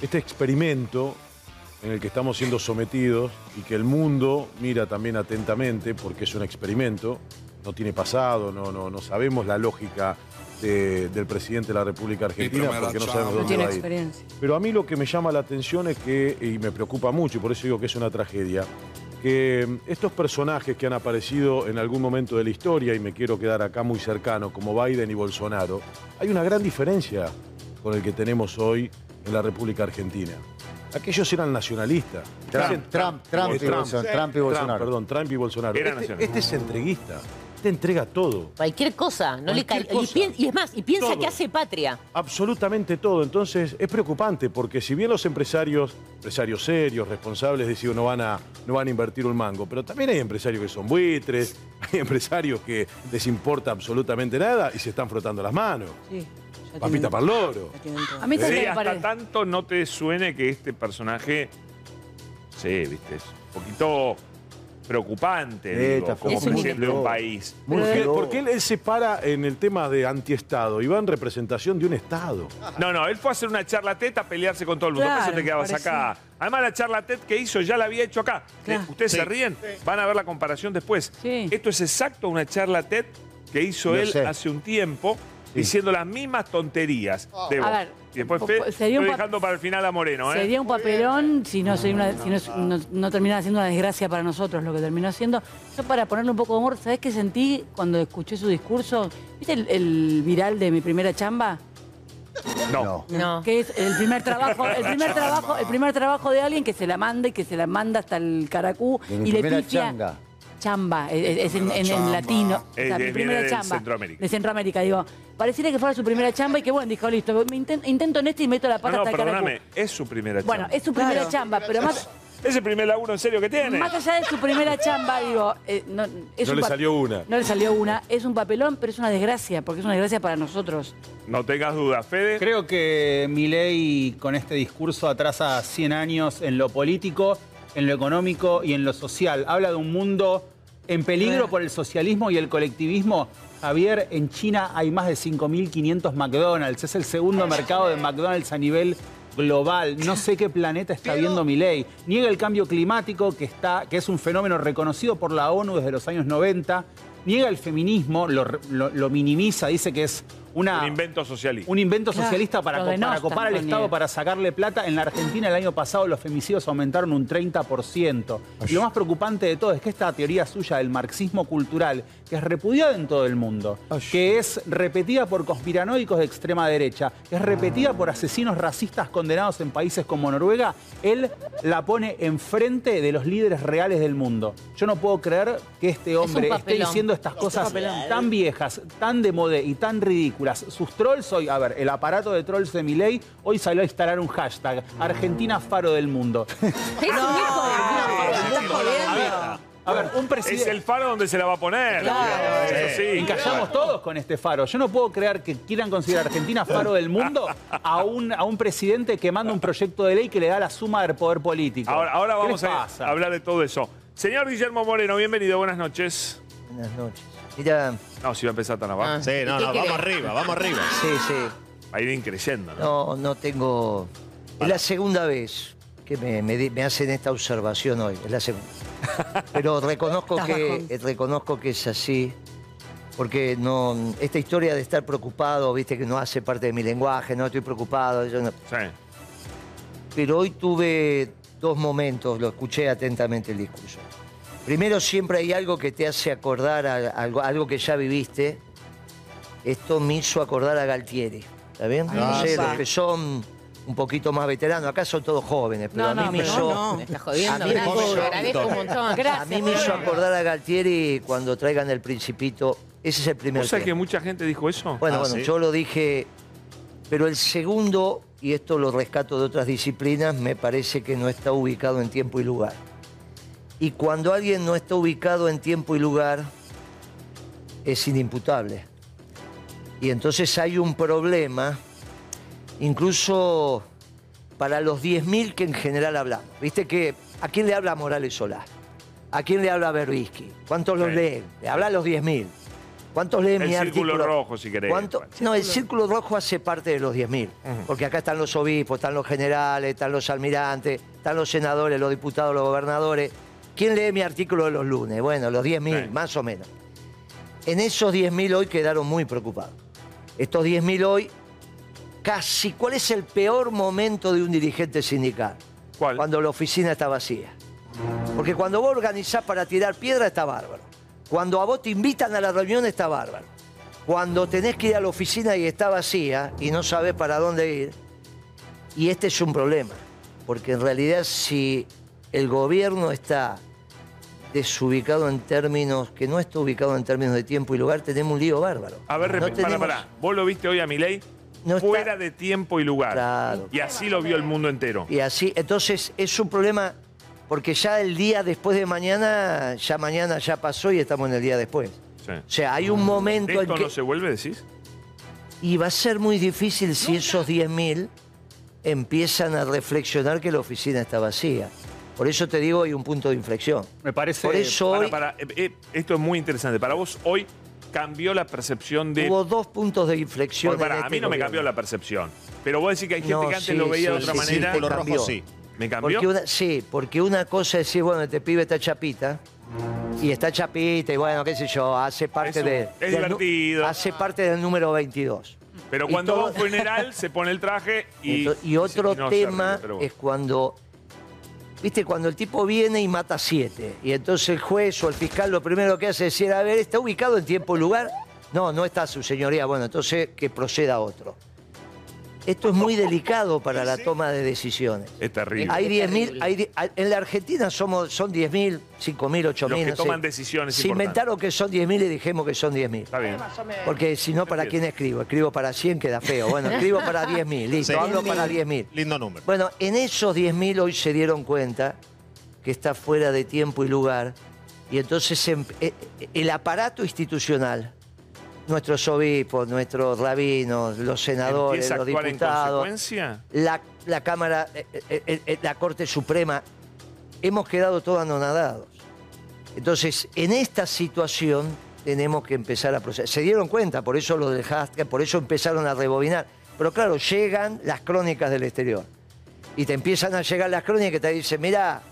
este experimento en el que estamos siendo sometidos y que el mundo mira también atentamente porque es un experimento, no tiene pasado, no, no, no sabemos la lógica de- del presidente de la República Argentina porque no sabemos dónde va a ir. Pero a mí lo que me llama la atención es que, y me preocupa mucho, y por eso digo que es una tragedia, que mm, estos personajes que han aparecido en algún momento de la historia, y me quiero quedar acá muy cercano, como Biden y Bolsonaro, hay una gran diferencia con el que tenemos hoy en la República Argentina. Aquellos eran nacionalistas. Trump, Trump, Trump y Bolsonaro, Trump y Bolsonaro. perdón, Trump y Bolsonaro. Era Este, este es entreguista. Este entrega todo. Cualquier cosa, no le Cualquier. Y, cosa. pien- y es más, y piensa Todo. que hace patria. Absolutamente todo. Entonces es preocupante porque si bien los empresarios, empresarios serios, responsables, decimos no van a, no van a invertir un mango, pero también hay empresarios que son buitres, hay empresarios que les importa absolutamente nada y se están frotando las manos. Sí, Papita para el loro. A mí Sí, también me hasta parece. tanto no te suene que este personaje, sí, viste, es un poquito preocupante, Sí, digo, está como presidente de un país. Muy Porque, feo. porque él, él se para en el tema de antiestado y va en representación de un Estado. No, no, él fue a hacer una charla TED a pelearse con todo el mundo. Por eso Claro, te quedabas parecía. acá. Además, la charla TED que hizo ya la había hecho acá. Claro. Eh, Ustedes se ríen, van a ver la comparación después. Sí. Esto es exacto una charla TED que hizo Lo él sé. hace un tiempo, diciendo las mismas tonterías de A ver, y después po- Fe- po- sería un estoy dejando para el final a Moreno, ¿eh? Sería un papelón si no, sería una- si no, no- no terminara siendo una desgracia para nosotros lo que terminó siendo. Yo para ponerle un poco de humor, ¿sabés qué sentí cuando escuché su discurso? ¿Viste el, el viral de mi primera chamba? No. No. Que es el primer trabajo, el primer trabajo, el primer trabajo de alguien que se la manda y que se la manda hasta el caracú y le pifia. changa. Chamba, es, es en, en- en latino. Es- mi es- primera viene de chamba. Centroamérica. De Centroamérica, digo. Pareciera que fuera su primera chamba y que bueno, dijo, listo, me intento en este y meto la No, pata no, hasta caracú. perdóname, es su primera Bueno, chamba. es su primera Claro. chamba, pero más, ¿Es el primer laburo en serio que tiene? más allá de su primera chamba, digo, eh, no, es No un le salió una. No le salió una, es un papelón, pero es una desgracia, porque es una desgracia para nosotros. No tengas dudas, Fede. Creo que Milei con este discurso atrasa 100 años en lo político, en lo económico y en lo social. Habla de un mundo en peligro por el socialismo y el colectivismo. Javier, en China hay más de 5.500 McDonald's. Es el segundo mercado de McDonald's a nivel global. No sé qué planeta está viendo Milei. Niega el cambio climático, que, está, que es un fenómeno reconocido por la ONU desde los años 90. Niega el feminismo, lo, lo- lo minimiza, dice que es una, Un invento socialista. un invento Claro, socialista para, para copar al. Estado, para sacarle plata. En la Argentina el año pasado los femicidios aumentaron un 30%. Y lo más preocupante de todo es que esta teoría suya del marxismo cultural, que es repudiada en todo el mundo, que es repetida por conspiranoicos de extrema derecha, que es repetida por asesinos racistas condenados en países como Noruega, él la pone enfrente de los líderes reales del mundo. Yo no puedo creer que este hombre esté diciendo estas cosas tan viejas, tan de moda y tan ridículas. Sus trolls hoy, a ver, el aparato de trolls de Milei hoy salió a instalar un hashtag, Argentina Faro del Mundo. Es un hijo de A ver, un Es presidente... el faro donde se la va a poner. Claro. Eso sí. Encallamos todos con este faro. Yo no puedo creer que quieran considerar Argentina faro del mundo a un, a un presidente que manda un proyecto de ley que le da la suma del poder político. Ahora, ahora ¿Qué vamos a hablar de todo eso. Señor Guillermo Moreno, bienvenido, buenas noches. Buenas noches. Mira, No, si va a empezar tan abajo. Ah. Sí, no, ¿Y qué no, querés? vamos arriba, vamos arriba. sí, sí. Va a ir increyendo, ¿no? No, no tengo. Es la segunda vez que me, me hacen esta observación hoy. Es la segunda. Pero reconozco que, bajón. eh, reconozco que es así. Porque no, esta historia de estar preocupado, viste, que no hace parte de mi lenguaje, no estoy preocupado. yo no- Sí. pero hoy tuve dos momentos, lo escuché atentamente el discurso. Primero, siempre hay algo que te hace acordar a, algo, algo que ya viviste. Esto me hizo acordar a Galtieri. ¿Está bien? Ah, no sé, los que son un poquito más veteranos, acá son todos jóvenes, pero No, a mí no, me pero hizo. no. Me estás jodiendo, A mí me gracias. hizo- Te agradezco un montón. Gracias. A mí me hizo acordar a Galtieri cuando traigan el Principito. Ese es el primer ¿Vos sabés que mucha gente dijo eso? Bueno, Ah, bueno, ¿sí? yo lo dije, pero el segundo, y esto lo rescato de otras disciplinas, me parece que no está ubicado en tiempo y lugar. Y cuando alguien no está ubicado en tiempo y lugar, es inimputable. Y entonces hay un problema, incluso para los 10.000 que en general hablamos. Viste que, ¿a quién le habla Morales Solá? ¿A quién le habla Berbisky? ¿Cuántos los Sí. leen? Le habla a los 10.000. ¿Cuántos leen El mi círculo artículo? rojo, si querés. ¿Cuánto? No, el círculo rojo hace parte de los 10.000. Porque acá están los obispos, están los generales, están los almirantes, están los senadores, los diputados, los gobernadores. ¿Quién lee mi artículo de los lunes? Bueno, los 10.000, Sí. más o menos. En esos 10.000 hoy quedaron muy preocupados. Estos 10.000 hoy, casi, ¿cuál es el peor momento de un dirigente sindical? ¿Cuál? Cuando la oficina está vacía. Porque cuando vos organizás para tirar piedra está bárbaro. Cuando a vos te invitan a la reunión está bárbaro. Cuando tenés que ir a la oficina y está vacía y no sabés para dónde ir. Y este es un problema. Porque en realidad si el gobierno está desubicado en términos, que no está ubicado en términos de tiempo y lugar, tenemos un lío bárbaro. A ver, No repe- para, tenemos- para. Vos lo viste hoy a Milei No está- fuera de tiempo y lugar. Claro. Y así lo vio el mundo entero. Y así, entonces es un problema porque ya el día después de mañana, ya mañana ya pasó y estamos en el día después. Sí. O sea, hay un momento ¿De en esto que... no se vuelve, decís? Y va a ser muy difícil si esos 10.000 empiezan a reflexionar que la oficina está vacía. Por eso te digo, hay un punto de inflexión. Me parece. Por eso Para, hoy para, eh, eh, esto es muy interesante. Para vos, hoy cambió la percepción de. hubo dos puntos de inflexión. Pará, a este mí no me cambió la percepción. Pero vos decís que hay gente No, que antes sí, lo veía de otra sí, manera. sí, Círculo cambió. rojo sí. ¿Me cambió? Porque una, sí, porque una cosa es decir, bueno, este pibe está chapita. Y está chapita, y bueno, qué sé yo, hace parte Es un- de. es del divertido. Hace parte del número 22. Pero cuando todo- va a un funeral, se pone el traje y. Y otro no, tema ríe, pero bueno. es cuando. ¿Viste? Cuando el tipo viene y mata siete. Y entonces el juez o el fiscal lo primero que hace es decir, a ver, ¿está ubicado en tiempo y lugar? No, no está su señoría. Bueno, entonces que proceda otro. Esto es muy delicado para la toma de decisiones. Es terrible. Hay 10.000, hay di- hay- en la Argentina somos, son 10.000, 5.000, 8.000. Los que no sé. toman decisiones Se importantes. inventaron que son 10.000 y dijimos que son 10.000. Está bien. Porque si no, ¿para quién escribo? Escribo para 100, queda feo. Bueno, escribo para 10.000, listo, Sí. hablo para 10.000. Lindo número. Bueno, en esos 10.000 hoy se dieron cuenta que está fuera de tiempo y lugar. Y entonces em- eh, eh, el aparato institucional, nuestros obispos, nuestros rabinos, los senadores, ¿Empieza a los actuar en diputados, consecuencia? la, la Cámara, eh, eh, eh, la Corte Suprema, hemos quedado todos anonadados. Entonces, en esta situación tenemos que empezar a proceder. Se dieron cuenta, por eso lo dejaste, por eso empezaron a rebobinar. Pero claro, llegan las crónicas del exterior. Y te empiezan a llegar las crónicas que te dicen, mira,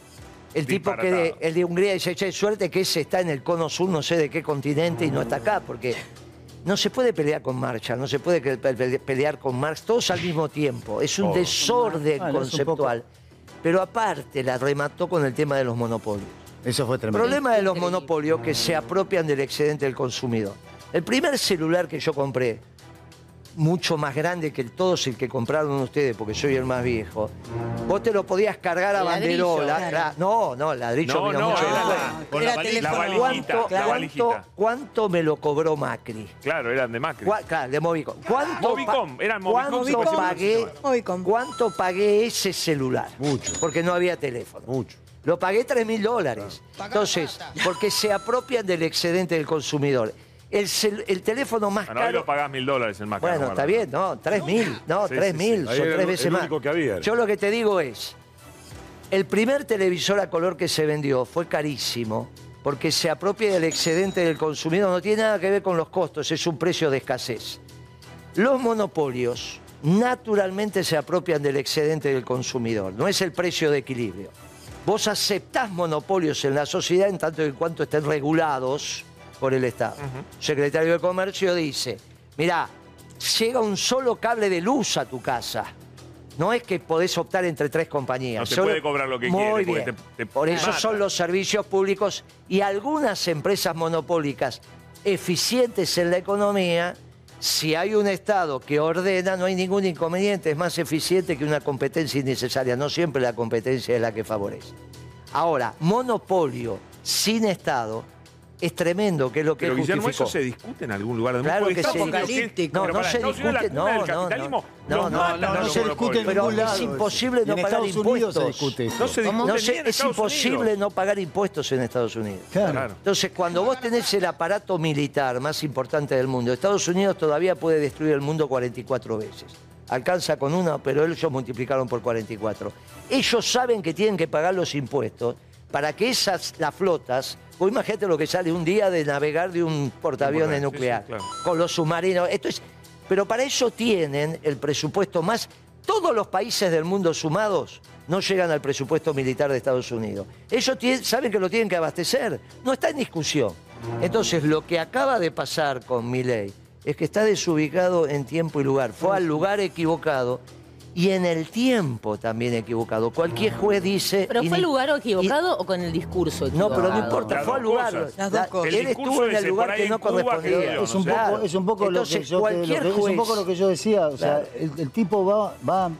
el tipo que de, el de Hungría dice, che, suerte que ese está en el cono sur, no sé de qué continente, y no está acá, porque no se puede pelear con Marshall, no se puede pelear con Marx, todos al mismo tiempo. Es un Todo. desorden un conceptual. Pero aparte la remató con el tema de los monopolios. Eso fue El tremendo. problema de los monopolios que se apropian del excedente del consumidor. El primer celular que yo compré, mucho más grande que el- todos el que compraron ustedes, porque soy el más viejo, vos te lo podías cargar a Ladrillo, banderola. claro. la- no, no, ladrillo No, vino no, mucho era la, Con Era la valijita. ¿Cuánto, La cuánto- valijita. cuánto me lo cobró Macri? Claro, eran de Macri. Claro, de Movicom. ¿Cuánto, Movicom, eran Movicom, ¿cuánto pagué, Movicom. ¿Cuánto pagué ese celular? Mucho. Porque no había teléfono. Mucho. Lo pagué 3 mil dólares. Entonces, porque se apropian del excedente del consumidor. El, cel- el teléfono más Bueno, hoy caro. lo pagás mil dólares el Macri. Bueno, no, está bien, no, 3 mil, no, Sí, 3 sí, mil, sí. Ahí son era tres el veces único más. que había. Yo lo que te digo es, el primer televisor a color que se vendió fue carísimo porque se apropia del excedente del consumidor, no tiene nada que ver con los costos, es un precio de escasez. Los monopolios naturalmente se apropian del excedente del consumidor, no es el precio de equilibrio. Vos aceptás monopolios en la sociedad en tanto y en cuanto estén regulados por el Estado. Secretario de Comercio dice, mirá, llega un solo cable de luz a tu casa. No es que podés optar entre tres compañías. No Solo- puede cobrar lo que Muy quiere, porque bien. te- te Por eso mata. son los servicios públicos y algunas empresas monopólicas eficientes en la economía. Si hay un Estado que ordena, no hay ningún inconveniente, es más eficiente que una competencia innecesaria. No siempre la competencia es la que favorece. Ahora, monopolio sin Estado es tremendo, que es lo que Pero Guillermo, justificó. ¿eso se discute en algún lugar del mundo? Claro que se discute. No, no se discute, no, no, no, no, no, no se discute en monopolios. Pero ningún lado es imposible no en pagar Estados Unidos impuestos. se discute eso. No se discute es Estados imposible Unidos. no pagar impuestos en Estados Unidos. Claro. Entonces, cuando vos tenés el aparato militar más importante del mundo, Estados Unidos todavía puede destruir el mundo 44 veces. Alcanza con una, pero ellos multiplicaron por 44. Ellos saben que tienen que pagar los impuestos para que esas, las flotas, vos imagínate lo que sale un día de navegar de un portaaviones Sí, sí, nuclear, claro. con los submarinos. Esto es, pero para eso tienen el presupuesto más. Todos los países del mundo sumados no llegan al presupuesto militar de Estados Unidos. Ellos tienen- saben que lo tienen que abastecer. No está en discusión. Entonces, lo que acaba de pasar con Milei es que está desubicado en tiempo y lugar. Fue al lugar equivocado y en el tiempo también equivocado. Cualquier juez dice. ¿Pero y fue el lugar equivocado o con el discurso y- No, equivocado? pero no importa, Las fue al lugar. cosas. Las dos La- cosas. Él El estuvo discurso en el lugar que no correspondía. Es un, poco, es un poco lo que yo te- lo cualquier que- es un juez- poco lo que yo decía. O sea, el, el tipo va, va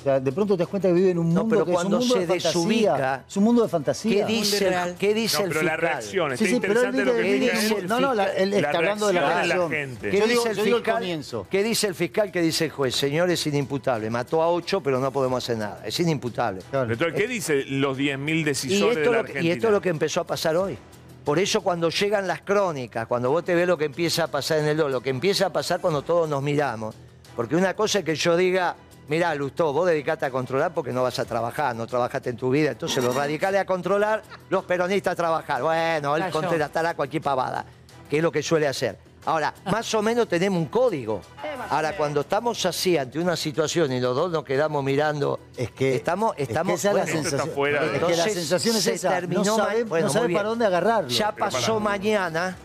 o sea, de pronto te das cuenta que vive en un No, mundo pero que cuando es un mundo se de fantasía. desubica, es un mundo de ¿Qué fantasía. dice, el- irreal. ¿qué dice No, el pero la fiscal? reacción, Sí, pero él interesante lo que dice- dice- no, no, la- él La está hablando de la reacción de la reacción. gente. ¿Qué Yo dice digo, el yo digo el fiscal? comienzo. ¿Qué dice el fiscal? ¿Qué dice el juez? Señor, es inimputable. Mató a ocho, pero no podemos hacer nada. Es inimputable. Claro. Entonces, ¿qué dicen los 10.000 Y decisores esto, de la lo que- Argentina? y esto es lo que empezó a pasar hoy. Por eso cuando llegan las crónicas, cuando vos te ves lo que empieza a pasar en el lo que empieza a pasar cuando todos nos miramos. Porque una cosa es que yo diga, mirá, Lustó, vos dedicate a controlar porque no vas a trabajar, no trabajaste en tu vida. Entonces los radicales a controlar, los peronistas a trabajar. Bueno, él contratará cualquier pavada, que es lo que suele hacer. Ahora, más o menos tenemos un código. Ahora, cuando estamos así ante una situación y los dos nos quedamos mirando, Es que, estamos, es que estamos esa es la Esto está sensación. fuera de- Es que la entonces, sensación es se esa. terminó no sabe, bueno, no sabe para dónde agarrarlo. Ya pasó mañana,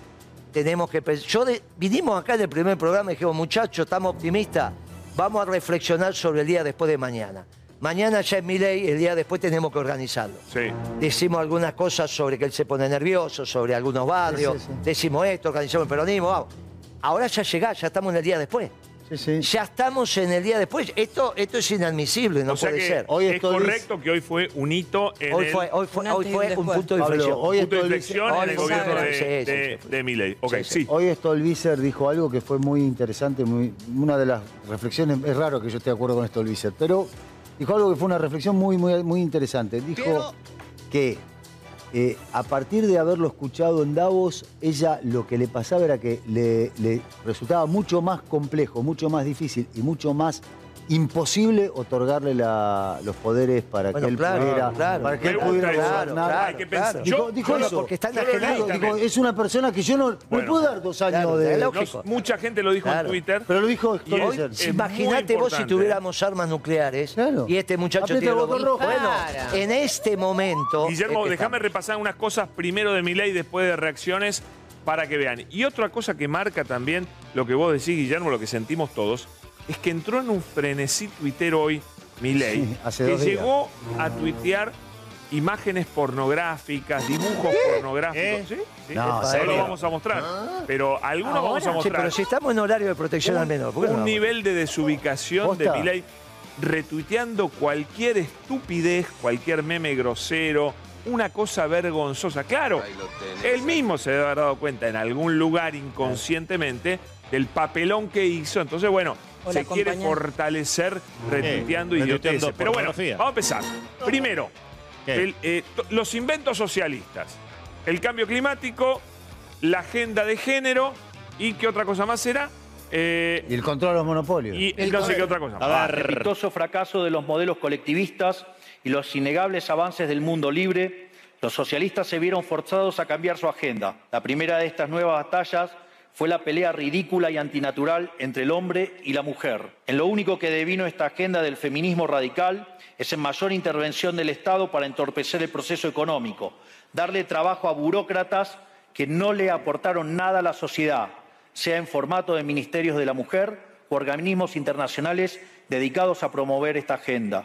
tenemos que pensar. Yo de- vinimos acá en el primer programa y dijimos, muchachos, estamos optimistas, vamos a reflexionar sobre el día después de mañana. Mañana ya es mi ley, el día después tenemos que organizarlo. Sí. Decimos algunas cosas sobre que él se pone nervioso, sobre algunos barrios, Sí, sí, sí. decimos esto, organizamos el peronismo, vamos. Ahora ya llegá, ya estamos en el día después. Sí, sí. Ya estamos en el día después. Esto, esto es inadmisible, no o sea puede que ser. Hoy es correcto que hoy fue un hito en Hoy el fue, hoy fue, Un hoy fue un punto de Pablo, inflexión. hoy punto de inflexión en hoy el fue- gobierno de, sí, sí, de, sí. de Milei. Ok, Sí, sí. sí. Hoy Stolbizer dijo algo que fue muy interesante, muy, una de las reflexiones, es raro que yo esté de acuerdo con Stolbizer, pero dijo algo que fue una reflexión muy, muy, muy interesante. Dijo que eh, a partir de haberlo escuchado en Davos, ella lo que le pasaba era que le, le resultaba mucho más complejo, mucho más difícil y mucho más imposible otorgarle la- los poderes para Bueno, que él claro, pudiera, claro. para que Me él pudiera eso. Claro, gobernar. claro, Hay que pensar- claro. Dijo, Yo- dijo yo lo- eso. porque está enajenado. también. es una persona que yo no, no Bueno. le puedo dar dos años Claro, de. lógico. mucha gente lo dijo Claro. en Twitter. Pero lo dijo Imagínate vos si tuviéramos armas nucleares Claro. y este muchacho Aprieta tiene el los rojo. Bueno, Claro. en este momento. Guillermo, déjame repasar unas cosas primero de Milei, después de reacciones, para que vean. Y otra cosa que marca también lo que vos decís, Guillermo, lo que sentimos todos, es que entró en un frenesí tuitero hoy Milei, Sí, hace que días. llegó a tuitear imágenes pornográficas, dibujos pornográficos. ¿Sí? Sí. No, No lo vamos a mostrar, pero algunos vamos a Sí, mostrar. pero si estamos en horario de protección al menor. ¿por qué no un nivel de desubicación de. Milei retuiteando cualquier estupidez, cualquier meme grosero, una cosa vergonzosa. Claro, él mismo se debe haber dado cuenta en algún lugar inconscientemente del papelón que hizo. Entonces, bueno, se quiere fortalecer retuiteando Eh, idioteces. Pero bueno, vamos a empezar. Primero, el, eh, los inventos socialistas, el cambio climático, la agenda de género y qué otra cosa más será. Eh, Y el control de los monopolios. y no sé qué otra cosa. más. A ver. estrepitoso fracaso de los modelos colectivistas y los innegables avances del mundo libre, los socialistas se vieron forzados a cambiar su agenda. La primera de estas nuevas batallas fue la pelea ridícula y antinatural entre el hombre y la mujer. En lo único que devino esta agenda del feminismo radical es en mayor intervención del Estado para entorpecer el proceso económico, darle trabajo a burócratas que no le aportaron nada a la sociedad, sea en formato de ministerios de la mujer o organismos internacionales dedicados a promover esta agenda.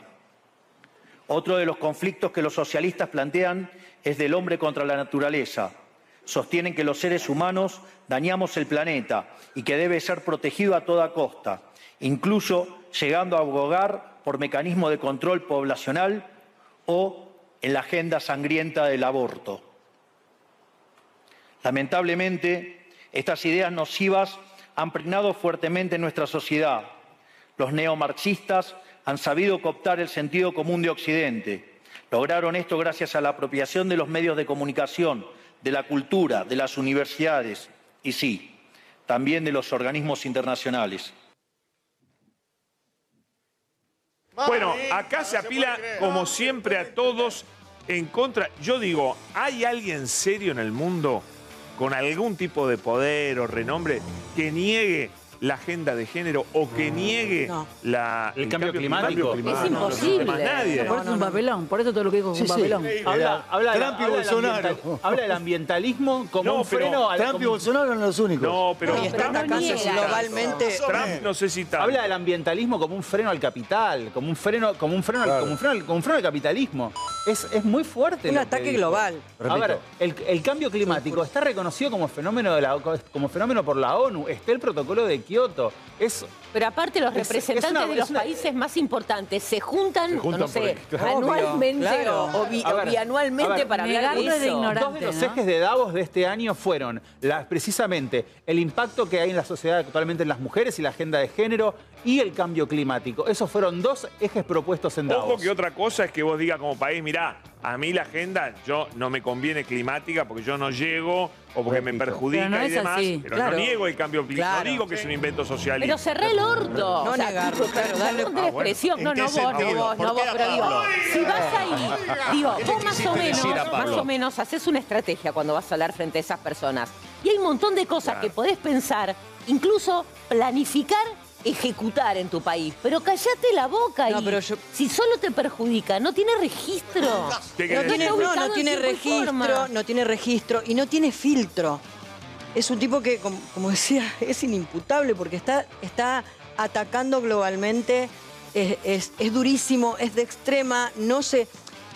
Otro de los conflictos que los socialistas plantean es del hombre contra la naturaleza. Sostienen que los seres humanos dañamos el planeta y que debe ser protegido a toda costa, incluso llegando a abogar por mecanismos de control poblacional o en la agenda sangrienta del aborto. Lamentablemente, estas ideas nocivas han pregnado fuertemente en nuestra sociedad. Los neomarxistas han sabido cooptar el sentido común de Occidente. Lograron esto gracias a la apropiación de los medios de comunicación, de la cultura, de las universidades y sí, también de los organismos internacionales. Bueno, acá se apila como siempre a todos en contra. Yo digo, ¿hay alguien serio en el mundo con algún tipo de poder o renombre que niegue la agenda de género o que niegue No. la, El cambio climático. Es No, no imposible. nadie. Por eso es un papelón, por eso todo lo que dijo es Sí, un sí. papelón. Habla, habla, Trump y Bolsonaro. habla del ambientalismo como No, un pero freno al Trump y como- Bolsonaro eran los únicos. No, pero Y está pero no atacando niega globalmente. Trump no sé si tanto. Habla del ambientalismo como un freno al capital, como un freno, como un freno, al- Claro. como un freno, al- como un freno al capitalismo. Es, es muy fuerte. Un ataque global. A ver, el, el cambio climático está reconocido como fenómeno de la, como fenómeno por la ONU. Está el protocolo de Kioto. Es Pero aparte los Es- es representantes una- de los una- países más importantes se juntan, Se juntan no sé, por- anualmente claro. o, bi- bianualmente ver, para hablar de eso. Dos de los ¿no? ejes de Davos de este año fueron la- precisamente el impacto que hay en la sociedad actualmente en las mujeres y la agenda de género y el cambio climático. Esos fueron dos ejes propuestos en Davos. Ojo que otra cosa es que vos digas como país, mirá, a mí la agenda yo no me conviene climática porque yo no llego o porque me perjudica no y demás. así. Pero Claro. no niego el cambio climático. Claro. No digo que es un invento socialista. Pero cerré el orto. No negarlo, tipo, claro, darle- perdón de Ah, la bueno. expresión. ¿En No, no vos, no vos, ¿Por no vos, pero digo, si vas ahí, digo, ¿Qué le vos más o menos, más o menos haces una estrategia cuando vas a hablar frente a esas personas. Y hay un montón de cosas Claro. que podés pensar, incluso planificar, ejecutar en tu país. Pero callate la boca No, y pero yo- si solo te perjudica, no tiene registro. ¿Qué No tiene, no, tiene registro, forma. no tiene registro y no tiene filtro. Es un tipo que, como, como decía, es inimputable porque está, está atacando globalmente, es, es- es durísimo, es de extrema, no sé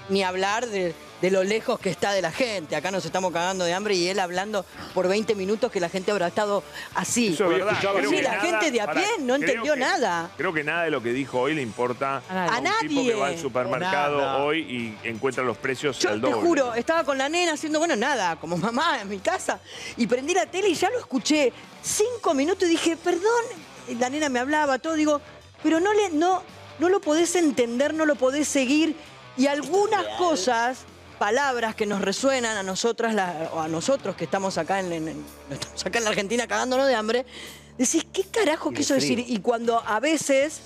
ni hablar de, de lo lejos que está de la gente. Acá nos estamos cagando de hambre y él hablando por 20 minutos que la gente habrá estado así. Eso es verdad. Creo Sí, que la nada- gente de a pie no entendió que- nada. Creo que nada de lo que dijo hoy le importa A nadie. a, tipo que va al supermercado Nada. hoy y encuentra los precios Yo al te doble. juro, estaba con la nena haciendo, bueno, nada, como mamá en mi casa, y prendí la tele y ya lo escuché cinco minutos y dije, perdón, y la nena me hablaba, todo, digo, pero no, le, no, no lo podés entender, no lo podés seguir, y algunas cosas, palabras que nos resuenan a nosotras, la- o a nosotros que estamos acá en, en- en- estamos acá en la Argentina cagándonos de hambre, decís, ¿qué carajo Y quiso frío. decir? Y cuando a veces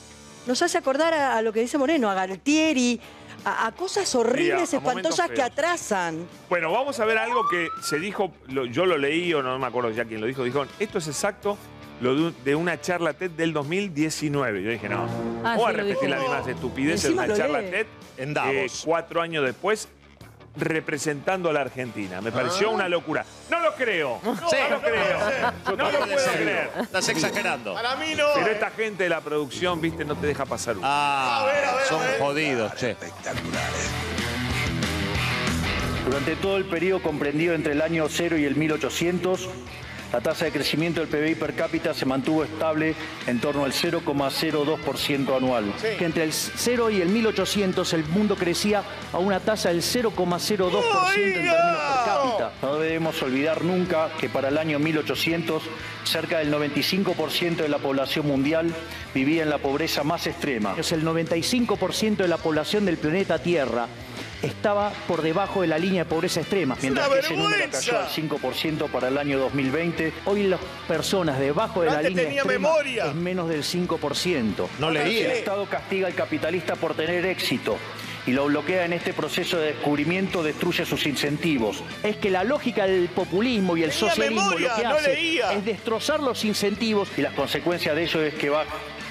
nos hace acordar a, a lo que dice Moreno, a Galtieri, a, a cosas horribles, espantosas que atrasan. Bueno, vamos a ver algo que se dijo, lo- yo lo leí o no me acuerdo ya quién lo dijo, dijo, esto es exacto lo de, un- de una charla TED del 2019. Yo dije, no, Ah, voy a sí, repetir dijo. las mismas estupideces de una charla lee. TED En eh, Davos. cuatro años después representando a la Argentina. Me pareció una locura. No lo creo, no, Sí. lo creo, no lo puedo creer. Estás exagerando. Pero esta gente de la producción, viste, no te deja pasar uno. Ah, son jodidos, che. Durante todo el periodo comprendido entre el año 0 y el 1800, la tasa de crecimiento del PBI per cápita se mantuvo estable en torno al 0,02% anual. Que entre el 0 y el 1800 el mundo crecía a una tasa del 0,02% en términos per cápita. No debemos olvidar nunca que para el año 1800 cerca del 95% de la población mundial vivía en la pobreza más extrema. Es el 95% de la población del planeta Tierra estaba por debajo de la línea de pobreza extrema. Mientras que ese número cayó al 5% para el año 2020, Hoy las personas debajo de la línea tenía extrema memoria. es menos del 5%. No el leí. Estado castiga al capitalista por tener éxito y lo bloquea en este proceso de descubrimiento, destruye sus incentivos. Es que la lógica del populismo y el Tenía socialismo memoria, lo que no hace leía. es destrozar los incentivos Y las consecuencias de ello es que va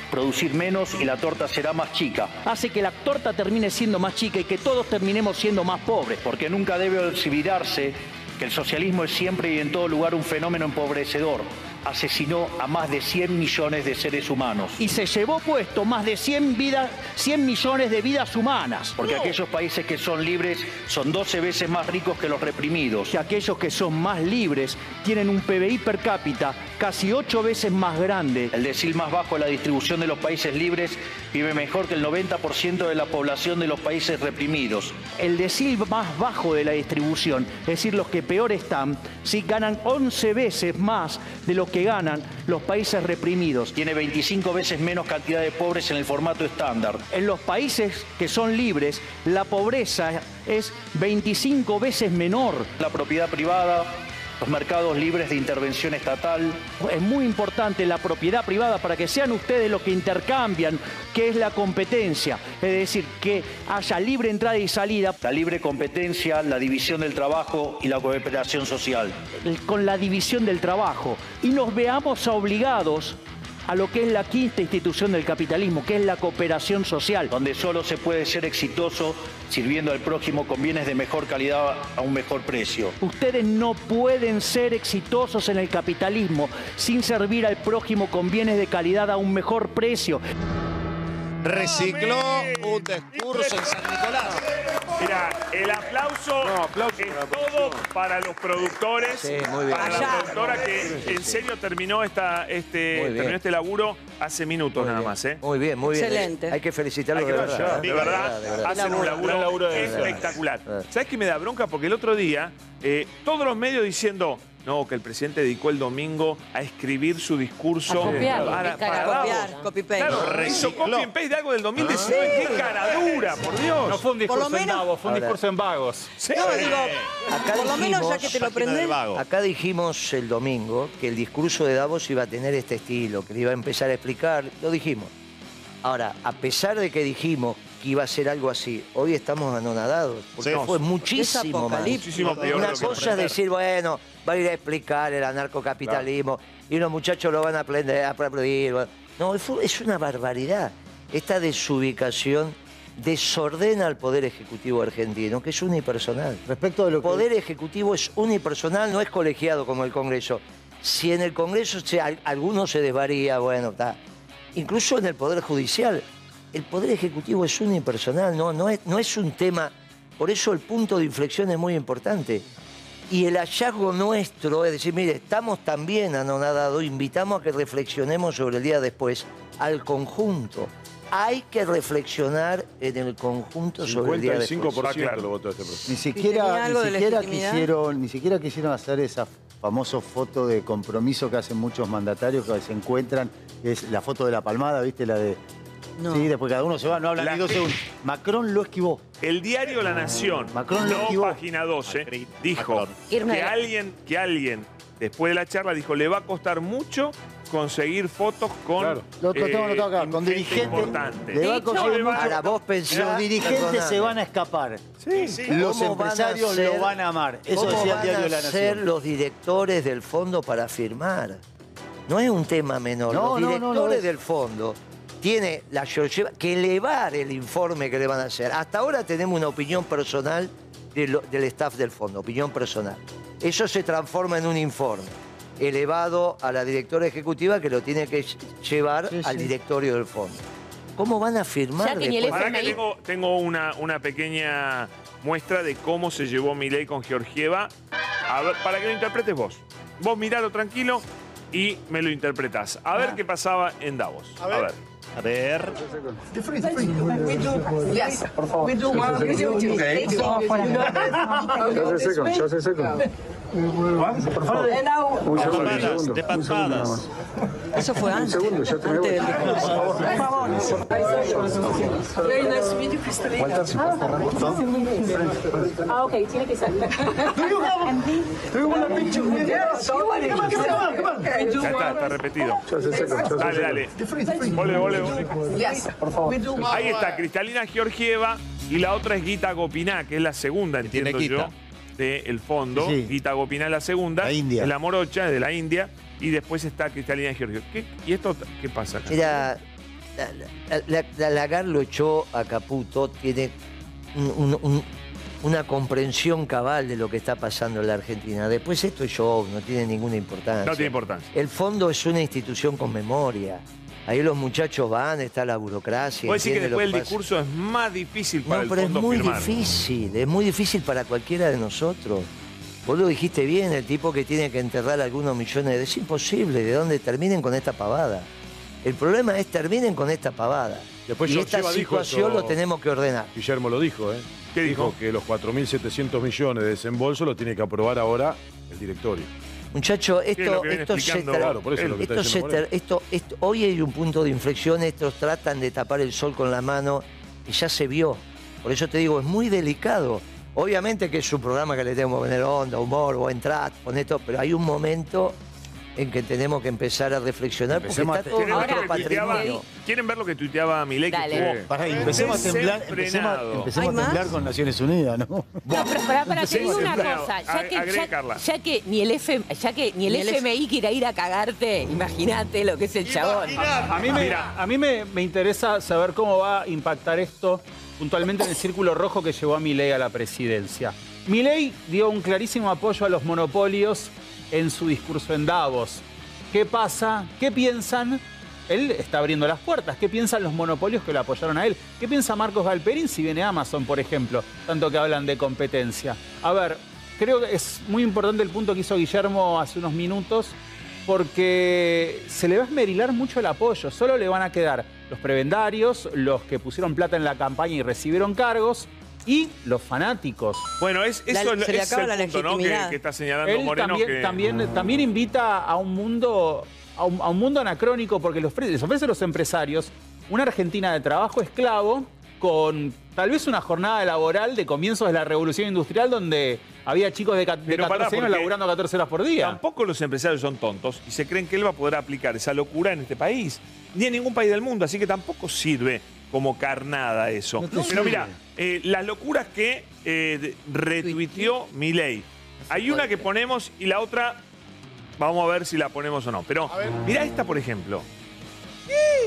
producir menos y la torta será más chica. hace que la torta termine siendo más chica y que todos terminemos siendo más pobres. Porque nunca debe olvidarse que el socialismo es siempre y en todo lugar un fenómeno empobrecedor. Asesinó a más de 100 millones de seres humanos. Y se llevó puesto más de 100, vidas, 100 millones de vidas humanas. Porque aquellos países que son libres son 12 veces más ricos que los reprimidos. Que aquellos que son más libres tienen un PBI per cápita casi 8 veces más grande. El decil más bajo de la distribución de los países libres vive mejor que el 90% de la población de los países reprimidos. El decil más bajo de la distribución, es decir, los que peor están, sí ganan 11 veces más de lo que ganan los países reprimidos. Tiene 25 veces menos cantidad de pobres en el formato estándar. En los países que son libres, la pobreza es 25 veces menor. La propiedad privada los mercados libres de intervención estatal. Es muy importante la propiedad privada para que sean ustedes los que intercambian, que es la competencia. Es decir, que haya libre entrada y salida. La libre competencia, la división del trabajo y la cooperación social. Con la división del trabajo. Y nos veamos obligados a lo que es la quinta institución del capitalismo, que es la cooperación social, donde solo se puede ser exitoso sirviendo al prójimo con bienes de mejor calidad a un mejor precio. Ustedes no pueden ser exitosos en el capitalismo sin servir al prójimo con bienes de calidad a un mejor precio. Recicló un discurso en San Nicolás. Mira, el aplauso, es todo para los productores, Sí, muy bien. para la productora que en serio terminó esta, este, terminó este laburo hace minutos Muy nada bien. más, ¿eh? Muy bien, muy bien. Excelente. Hay que felicitarlo Hay que de verlo, verdad. de ¿eh? verdad, de verdad. hacen un laburo de- espectacular. Eh. ¿Sabes qué me da bronca? Porque el otro día, eh, todos los medios diciendo, no, que el presidente dedicó el domingo a escribir su discurso. A copiar, para. Copiar, copy-paste. Claro, hizo copy and paste de algo del 2019. ¡Qué caradura, por Dios! No fue un discurso en Davos, fue un discurso en vagos. Sí. No, digo, Acá por lo menos ya dijimos- que te lo prendés. Acá dijimos el domingo que el discurso de Davos iba a tener este estilo, que le iba a empezar a explicar, lo dijimos. Ahora, a pesar de que dijimos que iba a ser algo así, hoy estamos anonadados, porque Sí. fue muchísimo más. Muchísimo peor Una cosa es decir, bueno, va a ir a explicar el anarcocapitalismo y los muchachos lo van a aprender, a aplaudir. No, es una barbaridad. Esta desubicación desordena al Poder Ejecutivo argentino, que es unipersonal. Respecto de lo El. Poder Ejecutivo es unipersonal, no es colegiado como el Congreso. Si en el Congreso se- al- alguno se desvaría, bueno, está. Incluso en el Poder Judicial, el Poder Ejecutivo es unipersonal, no, no, es, no es un tema. Por eso el punto de inflexión es muy importante. Y el hallazgo nuestro es decir, mire, estamos también anonadados, invitamos a que reflexionemos sobre el día después al conjunto. Hay que reflexionar en el conjunto sobre el día después. 55% lo votó este proceso. Ni siquiera, ni siquiera quisieron, ni siquiera quisieron hacer esa famosa foto de compromiso que hacen muchos mandatarios que se encuentran, que es la foto de la palmada, ¿viste? La de. No. Sí, después cada uno se va, no hablan La ni dos segundos. Macron lo esquivó. El diario La Nación, Macron lo no esquivó. página 12, dijo Macron. Que alguien, que alguien, después de la charla, dijo, le va a costar mucho conseguir fotos con Claro. Lo otro tengo anotado acá, con gente dirigentes. importante. Le va a conseguir mucho. Ahora vos pensás. Los dirigentes se van a escapar. Sí, sí. Los ¿cómo van a empresarios ser- lo van a amar. Eso ¿Cómo decía el van diario a La ser Nación. los directores del fondo para firmar? No es un tema menor. No, los no, no, no directores es. del fondo tiene la Georgieva que elevar el informe que le van a hacer. Hasta ahora tenemos una opinión personal de lo- del staff del fondo, opinión personal. Eso se transforma en un informe elevado a la directora ejecutiva que lo tiene que ll- llevar Sí, al directorio del fondo. ¿Cómo van a firmar? Ya que ni el? Ahora que tengo, tengo una, una pequeña muestra de cómo se llevó Milei con Georgieva, a ver, para que lo interpretes vos. Vos miralo tranquilo y me lo interpretás. A ver qué pasaba en Davos. A ver. A ver. Patadas, de patadas. Eso fue antes. antes del discurso. Ah, ok, tiene que salir. Ya está, está repetido. Dale, dale. Vole, vole, Ahí está, Cristalina Georgieva y la otra es Gita Gopiná, que es la segunda, tiene entiendo yo, Gita. del fondo. Sí. Gita Gopiná es la segunda. La India. Es la morocha, de la India. Y después está Cristalina Georgieva. ¿Qué- ¿Y esto qué pasa acá? Era. La, la, la- la Lagarde lo echó a Caputo, tiene un- un- un- una comprensión cabal de lo que está pasando en la Argentina. Después esto es show, no tiene ninguna importancia. No tiene importancia. El fondo es una institución con memoria. Ahí los muchachos van, está la burocracia. Puede decir que después el pasa. discurso es más difícil para No, el pero es muy firmar. difícil, es muy difícil para cualquiera de nosotros. Vos lo dijiste bien, el tipo que tiene que enterrar algunos millones de... Es imposible, ¿de dónde terminen con esta pavada? El problema es terminen con esta pavada. Después y esta dijo situación eso- lo tenemos que ordenar. Guillermo lo dijo, ¿eh? ¿Qué dijo? que los 4.700 millones de desembolso lo tiene que aprobar ahora el directorio. Lo esto, esto se Claro, es esto se esto- esto- hoy hay un punto de inflexión, estos tratan de tapar el sol con la mano y ya se vio. Por eso te digo, es muy delicado. Obviamente que es un programa que le tenemos que poner onda, humor, buen trato, poner todo, pero hay un momento en que tenemos que empezar a reflexionar porque Empecemos está a- todo ¿Quieren ver, nuestro lo que tuiteaba, patrimonio. ¿Quieren ver lo que tuiteaba Milei? Que estuvo Pará, y empecemos a temblar, con Naciones Unidas, ¿no? No, pero para, para te digo una cosa, ya que, agregue, ya, Carla. ya que ni el, F, ya que ni el Ni el F- FMI quiera ir a cagarte, imagínate lo que es el chabón. A mí, me, Mira. a mí me, me interesa saber cómo va a impactar esto puntualmente en el círculo rojo que llevó a Milei a la presidencia. Milei dio un clarísimo apoyo a los monopolios en su discurso en Davos. ¿Qué pasa? ¿Qué piensan? Él está abriendo las puertas. ¿Qué piensan los monopolios que lo apoyaron a él? ¿Qué piensa Marcos Galperín si viene Amazon, por ejemplo? Tanto que hablan de competencia. A ver, creo que es muy importante el punto que hizo Guillermo hace unos minutos porque se le va a esmerilar mucho el apoyo. Solo le van a quedar los prebendarios, los que pusieron plata en la campaña y recibieron cargos, y los fanáticos. Bueno, es, La- eso es- se le ese acaba la el punto ¿no? que, está señalando Él Moreno. también, que... también, también invita a un mundo a un, a un mundo anacrónico porque les ofrece, les ofrece a los empresarios una Argentina de trabajo esclavo con tal vez una jornada laboral de comienzos de la revolución industrial donde había chicos de, de Pero 14 pará, años laburando 14 horas por día. Tampoco los empresarios son tontos y se creen que él va a poder aplicar esa locura en este país, ni en ningún país del mundo, así que tampoco sirve como carnada eso. No Pero mira, eh, las locuras que eh, retuiteó Milei. Hay una que ponemos y la otra, vamos a ver si la ponemos o no. Pero mira esta, por ejemplo.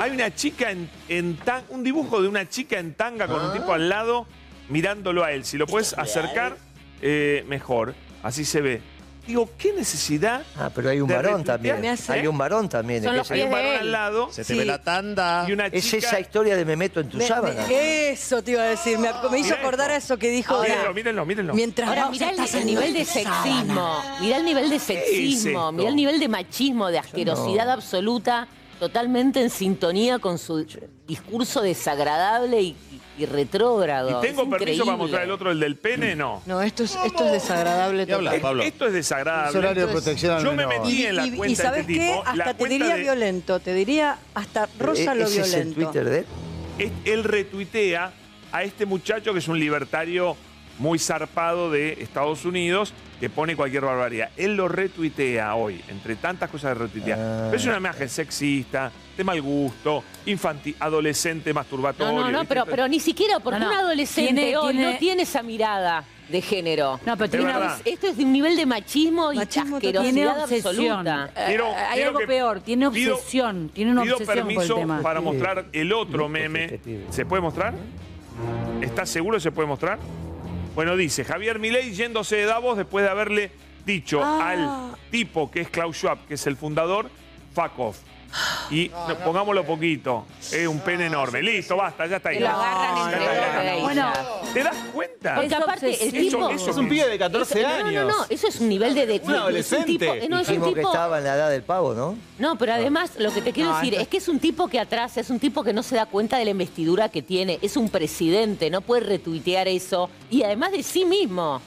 Hay una chica en, en tan- un dibujo de una chica en tanga con un tipo al lado mirándolo a él. Si lo puedes acercar, eh, mejor. Así se ve. Digo, ¿qué necesidad? Ah, pero hay un de varón retuitear? también. Hay un varón también. Son que los se- Hay un pies de varón él. al lado Se te Sí. ve la tanda. y una Es chica. esa historia de me meto en tu Me- sábana. me- eso te iba a decir. Me, me hizo Mirá acordar esto. a eso que dijo. Mírenlo, ahora. mírenlo, mírenlo. Mientras Ahora mirá el, estás el en nivel de sábana. sexismo, mirá el nivel de sexismo, esto? mirá el nivel de machismo, de asquerosidad absoluta, totalmente en sintonía con su discurso desagradable y, y- y retrógrado. ¿Y tengo Es permiso para mostrar el otro, el del pene? No. No, esto es, esto es desagradable. ¿Qué hablas. Pablo? Esto es desagradable. Es horario de protección al Yo me menor. metí Y, en la y- cuenta y ¿sabes de este qué? tipo. Hasta te diría de- violento. Te diría hasta rosa lo ¿Ese es el violento. Twitter de él? es- él retuitea a este muchacho que es un libertario muy zarpado de Estados Unidos que pone cualquier barbaridad. Él lo retuitea hoy, entre tantas cosas de retuitea. Ah. Pero es una imagen sexista, de mal gusto, infantil, adolescente, masturbatorio. No, no, no, pero, pero ni siquiera, porque No, no. un adolescente Tiene- hoy tiene- no tiene esa mirada de género. No, pero Es tiene, verdad. Esto es de un nivel de machismo, Machismo y tiene. Eh, hay quiero algo que- peor, tiene pido- obsesión. tiene una Pido obsesión por el permiso tema. para mostrar el otro meme. ¿Se puede mostrar? ¿Estás seguro que se puede mostrar? Bueno, dice Javier Milei yéndose de Davos después de haberle dicho Ah. al tipo que es Klaus Schwab, que es el fundador, fuck off. Y pongámoslo poquito. Es un pene enorme. Listo, basta, ya está ahí. Que lo agarran entre Bueno. ¿Te das cuenta? Porque Es aparte el tipo... Eso- Es un pibe de 14 Eso- años. No, no, no, eso es un nivel de... de- Un es adolescente. tipo- no, es un Dijimos que tipo... estaba en la edad del pavo, ¿no? No, pero además lo que te quiero No, decir es que es un tipo que atrás, es un tipo que no se da cuenta de la investidura que tiene, es un presidente, no puede retuitear eso y además de sí mismo.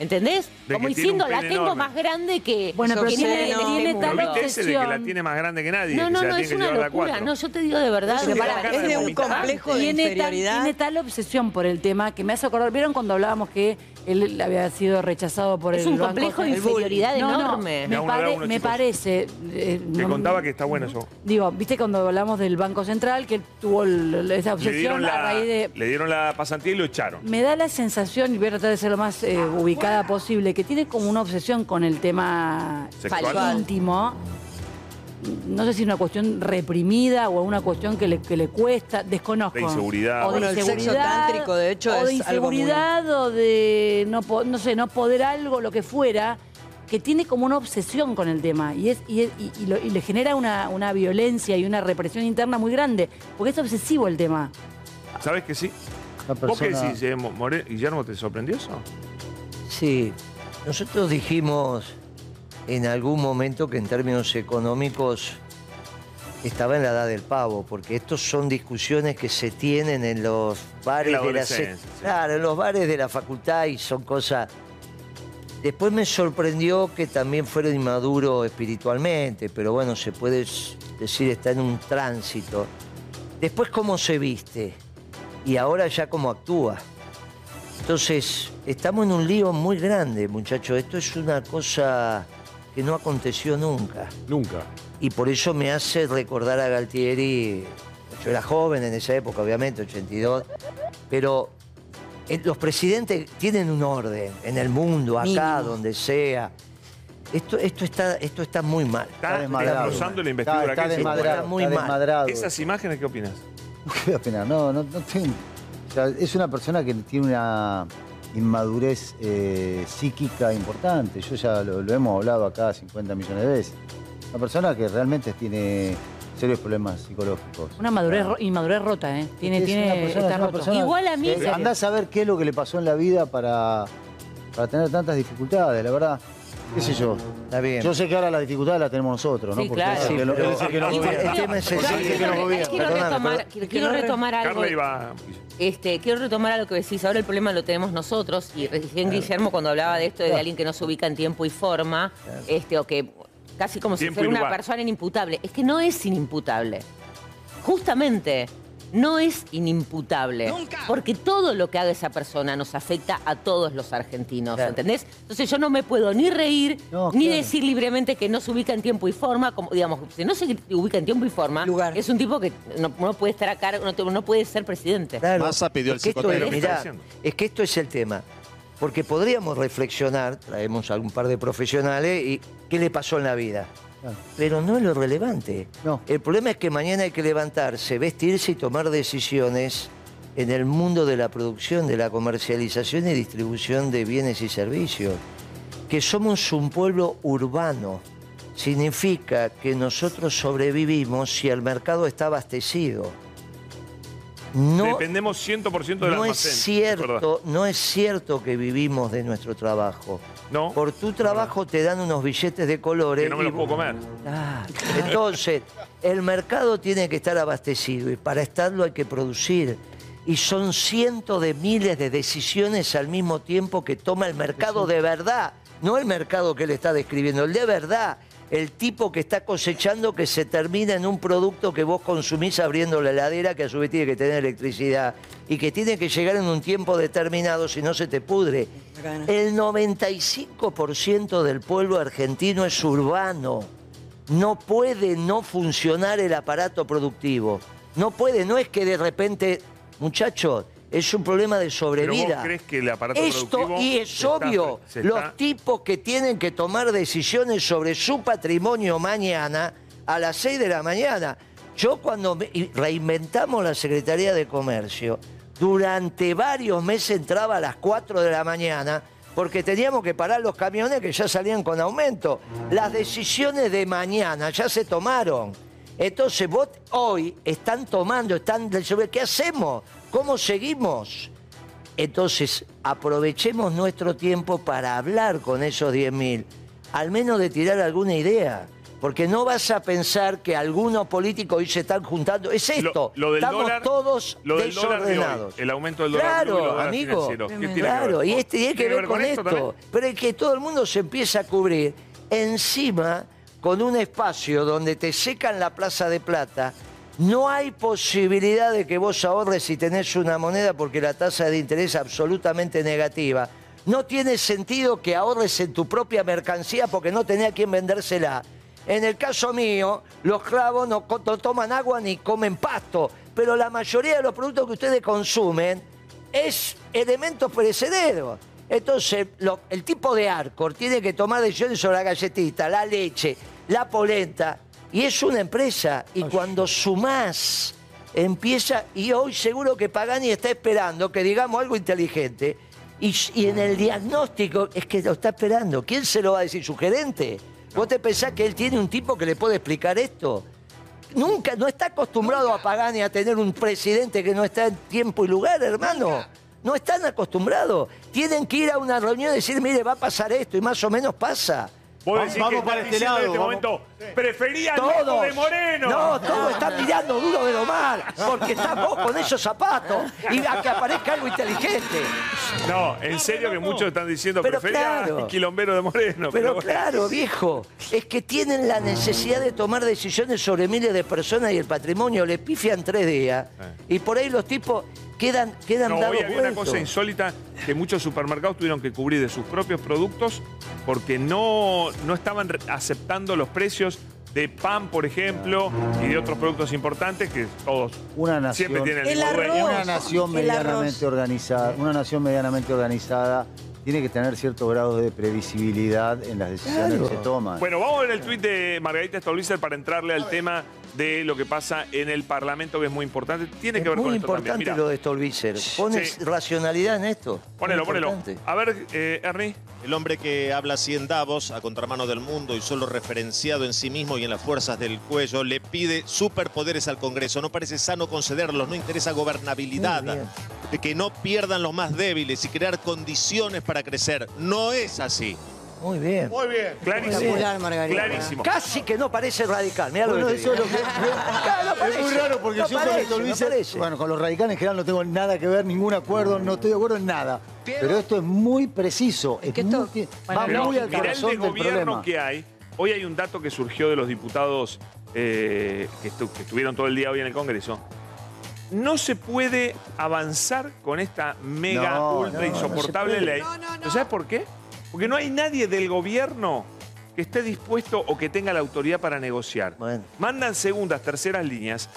¿Entendés? De Como que tiene diciendo, un la pene tengo enorme. más grande que. Bueno, pero que tiene- nadie en tiene tal ¿Pero viste ese de que la obsesión. tiene más grande que nadie? No, que no, se la no, tiene es que una llevar de a locura. cuatro? No, yo te digo de verdad. Pero pará, es de un complejo de tiene tal, inferioridad. tiene tal obsesión por el tema que me hace acordar. ¿Vieron cuando hablábamos que él había sido rechazado por Es el un Banco complejo de inferioridad No, no, enorme. me, pare- uno, me parece. eh, Te no- contaba que está bueno eso. Digo, viste cuando hablamos del Banco Central, que él tuvo el- esa obsesión a raíz de. le dieron la pasantía y lo echaron. Me da la sensación, y voy a tratar de ser lo más eh, ubicada posible, que tiene como una obsesión con el tema Sexual. íntimo. No sé si es una cuestión reprimida o una cuestión que le, que le cuesta, desconozco. De inseguridad. O de Bueno, el sexo inseguridad, tántrico, de hecho, o de es algo muy- inseguridad o de no, no sé, no poder algo, lo que fuera, que tiene como una obsesión con el tema y, es, y, es- y- y lo- y le genera una, una violencia y una represión interna muy grande, porque es obsesivo el tema. ¿Sabes que sí? La ¿Vos qué persona- decís, eh, More- Guillermo, te sorprendió eso? Sí, nosotros dijimos en algún momento que en términos económicos estaba en la edad del pavo, porque estos son discusiones que se tienen en los bares la de la sí. claro, en los bares de la facultad y son cosas. Después me sorprendió que también fuera inmaduro espiritualmente, pero bueno, se puede decir está en un tránsito. Después cómo se viste y ahora ya cómo actúa. Entonces, estamos en un lío muy grande, muchachos. Esto es una cosa que no aconteció nunca. Nunca. Y por eso me hace recordar a Galtieri. Yo era joven en esa época, obviamente, 82. Pero eh, los presidentes tienen un orden en el mundo, acá, Mínimo. donde sea. Esto, esto, está, esto está muy mal. Está desmadrado. la Está, investidura. está desmadrado, Está muy está mal. desmadrado. ¿Esas imágenes qué opinas? ¿Qué opinar? No, no, no tengo. o sea, es una persona que tiene una inmadurez eh, psíquica importante. Yo ya lo, lo hemos hablado acá 50 millones de veces. Una persona que realmente tiene serios problemas psicológicos. Una madurez, ro- inmadurez rota, ¿eh? Tiene, Es tiene, persona- está es una roto. persona Igual a mí- que Andá a saber qué es lo que le pasó en la vida para, para tener tantas dificultades, la verdad. ¿Qué sé yo? Está bien. Yo sé que ahora las dificultades las tenemos nosotros, ¿no? Sí, Porque claro. es que lo- pero- él es el que nos gobierna. el tema es el que nos gobierna. Quiero retomar, quiero, retomar algo. Este, quiero retomar algo que decís. Ahora el problema lo tenemos nosotros. Y recién Guillermo, cuando hablaba de esto de alguien que no se ubica en tiempo y forma, este, o que casi como si fuera una persona inimputable. Es que no es inimputable. Justamente. No es inimputable. Porque todo lo que haga esa persona nos afecta a todos los argentinos, Claro. ¿entendés? Entonces yo no me puedo ni reír, No, ni claro. decir libremente que no se ubica en tiempo y forma, como digamos, si no se ubica en tiempo y forma, Lugar. es un tipo que no, no puede estar acá, no, te- no puede ser presidente. Claro, Massa pidió el es que esto psicotécnico. es, ¿Qué está mirá, es que esto es el tema. Porque podríamos reflexionar, traemos algún par de profesionales, y qué le pasó en la vida. Claro. Pero no es lo relevante. No. El problema es que mañana hay que levantarse, vestirse y tomar decisiones en el mundo de la producción, de la comercialización y distribución de bienes y servicios. Que somos un pueblo urbano. Significa que nosotros sobrevivimos si el mercado está abastecido. No, Dependemos 100% del no es almacén. cierto, no es cierto que vivimos de nuestro trabajo. No. Por tu trabajo te dan unos billetes de colores. Que no me y los puedo comer. Ah, entonces, el mercado tiene que estar abastecido y para estarlo hay que producir. Y son cientos de miles de decisiones al mismo tiempo que toma el mercado de verdad. No el mercado que le está describiendo, el de verdad. El tipo que está cosechando que se termina en un producto que vos consumís abriendo la heladera, que a su vez tiene que tener electricidad y que tiene que llegar en un tiempo determinado, si no se te pudre. El 95% del pueblo argentino es urbano. No puede no funcionar el aparato productivo. No puede, no es que de repente, muchachos, es un problema de Pero sobrevida. vos crees que el aparato Esto, y es está- obvio, está- los tipos que tienen que tomar decisiones sobre su patrimonio mañana a las 6 de la mañana. Yo cuando reinventamos la Secretaría de Comercio, durante varios meses entraba a las 4 de la mañana porque teníamos que parar los camiones que ya salían con aumento. Las decisiones de mañana ya se tomaron. Entonces vos hoy están tomando, están ¿qué hacemos? ¿Cómo seguimos? Entonces, aprovechemos nuestro tiempo para hablar con esos 10.000, al menos de tirar alguna idea. Porque no vas a pensar que algunos políticos hoy se están juntando. Es esto. Lo, lo del Estamos dólar, todos lo del dólar de hoy, desordenados. el aumento del dólar Claro, amigo. financieros. ¿Qué tiene que Claro, y este tiene que ¿Tiene ver con esto. también? Pero es que todo el mundo se empieza a cubrir encima con un espacio donde te secan la plaza de plata. No hay posibilidad de que vos ahorres si tenés una moneda porque la tasa de interés es absolutamente negativa. No tiene sentido que ahorres en tu propia mercancía porque no tenés a quién vendérsela. En el caso mío, los clavos no, toman agua ni comen pasto, pero la mayoría de los productos que ustedes consumen es elementos perecederos. Entonces, el tipo de Arcor tiene que tomar decisiones sobre la galletita, la leche, la polenta, y es una empresa. Y cuando sumás, empieza, y hoy seguro que Pagani está esperando que digamos algo inteligente, y, y en el diagnóstico es que lo está esperando. ¿Quién se lo va a decir? ¿Su gerente? ¿Vos te pensás que él tiene un tipo que le puede explicar esto? Nunca, no está acostumbrado a Pagani a tener un presidente que no está en tiempo y lugar, hermano. No están acostumbrados. Tienen que ir a una reunión y decir, mire, va a pasar esto, y más o menos pasa. Vamos- para este lado, en este vamos. momento, Prefería Todos. de Moreno. No, todos están mirando duro de lo mal, porque estás vos con esos zapatos y a que aparezca algo inteligente. No, en serio que muchos están diciendo Pero prefería claro. quilombero de Moreno. Pero bueno. claro, viejo, es que tienen la necesidad de tomar decisiones sobre miles de personas y el patrimonio le pifian tres días. Y por ahí los tipos quedan, quedan No, dados hoy había una cosa insólita que muchos supermercados tuvieron que cubrir de sus propios productos porque no, no estaban aceptando los precios de pan, por ejemplo, y de otros productos importantes que todos Una nación, siempre tienen el El mismo dueño. una nación medianamente organizada, una nación medianamente organizada tiene que tener cierto grado de previsibilidad en las decisiones Claro. que se toman. Bueno, vamos a ver el tuit de Margarita Stolbizer para entrarle al tema de lo que pasa en el Parlamento, que es muy importante. Tiene Es que ver muy con esto también. importante Mirá, lo de Stolbizer. Pones Sí. racionalidad en esto. ponelo, Muy ponelo. importante. A ver, eh, Ernie. El hombre que habla así en Davos, a contramano del mundo y solo referenciado en sí mismo y en las fuerzas del cuello, le pide superpoderes al Congreso. No parece sano concederlos, no interesa gobernabilidad. Muy que no pierdan los más débiles y crear condiciones para crecer. No es así. Muy bien. Muy bien. Clarísimo. Clarísimo. Casi que no parece radical. Mirá lo Bueno, que te eso es lo que- Claro, no es muy parece, raro porque no yo parece, con no Luis, parece. bueno, con los radicales en general no tengo nada que ver, ningún acuerdo, no estoy de acuerdo en nada. Pero, esto es muy preciso, es que muy, esto- va Pero muy al mirá el corazón de del gobierno problema. que hay. Hoy hay un dato que surgió de los diputados eh, que, estu- que estuvieron todo el día hoy en el Congreso. No se puede avanzar con esta mega, No, ultra no, no insoportable ley. ¿No sabes por qué? Porque no hay nadie del gobierno que esté dispuesto o que tenga la autoridad para negociar. Bueno. Mandan segundas, terceras líneas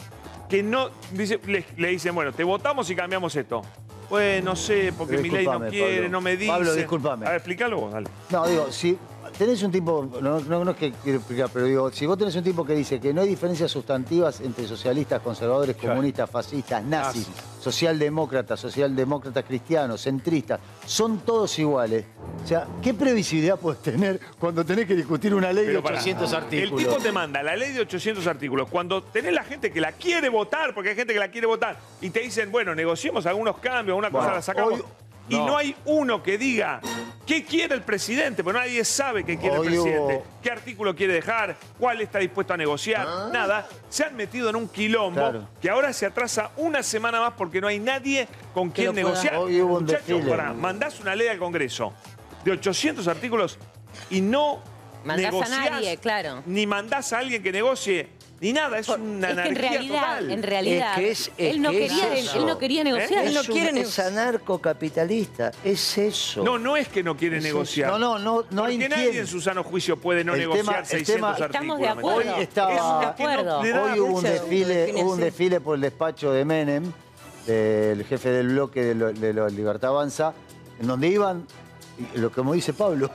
que no dice- le, le dicen, bueno, te votamos y cambiamos esto. Pues no sé, porque mi ley no quiere, Pablo. no me dice. Pablo, discúlpame. A ver, explícalo vos, dale. No, digo, si tenés un tipo, no, no, no es que quiero explicar, pero digo, si vos tenés un tipo que dice que no hay diferencias sustantivas entre socialistas, conservadores, Claro. comunistas, fascistas, nazis, Nazis. socialdemócratas, socialdemócratas cristianos, centristas, son todos iguales. O sea, ¿qué previsibilidad puedes tener cuando tenés que discutir una ley de Pero pará, 800 El artículos? tipo te manda la ley de 800 artículos. Cuando tenés la gente que la quiere votar, porque hay gente que la quiere votar, y te dicen, bueno, negociemos algunos cambios, una cosa la sacamos. hoy- y no. hay uno que diga qué quiere el presidente, porque nadie sabe qué quiere Hoy el presidente, hubo- qué artículo quiere dejar, cuál está dispuesto a negociar, nada. Se han metido en un quilombo Claro. que ahora se atrasa una semana más porque no hay nadie con quien lo pueda- negociar. Hoy hubo un Muchachos, desfile. pará, mandás una ley al Congreso de 800 artículos y no Mandás a negociás, nadie, claro. Ni mandás a alguien que negocie, ni nada. Es una es que en realidad, total. en realidad, Es que es- es él, no que quería, eso. él no quería negociar. Él no es, un- quiere es anarcocapitalista, es eso. No, no es que no quiere Es negociar. eso. No, no, no, no hay Porque nadie en su sano juicio puede no El negociar tema- el 600 tema- artículos. Estamos de ¿me acuerdo. Hoy estaba- De acuerdo. Hoy hubo un desfile, hubo un desfile por el despacho de Menem, del jefe del bloque de, lo- de la Libertad Avanza, en donde iban, lo como dice Pablo,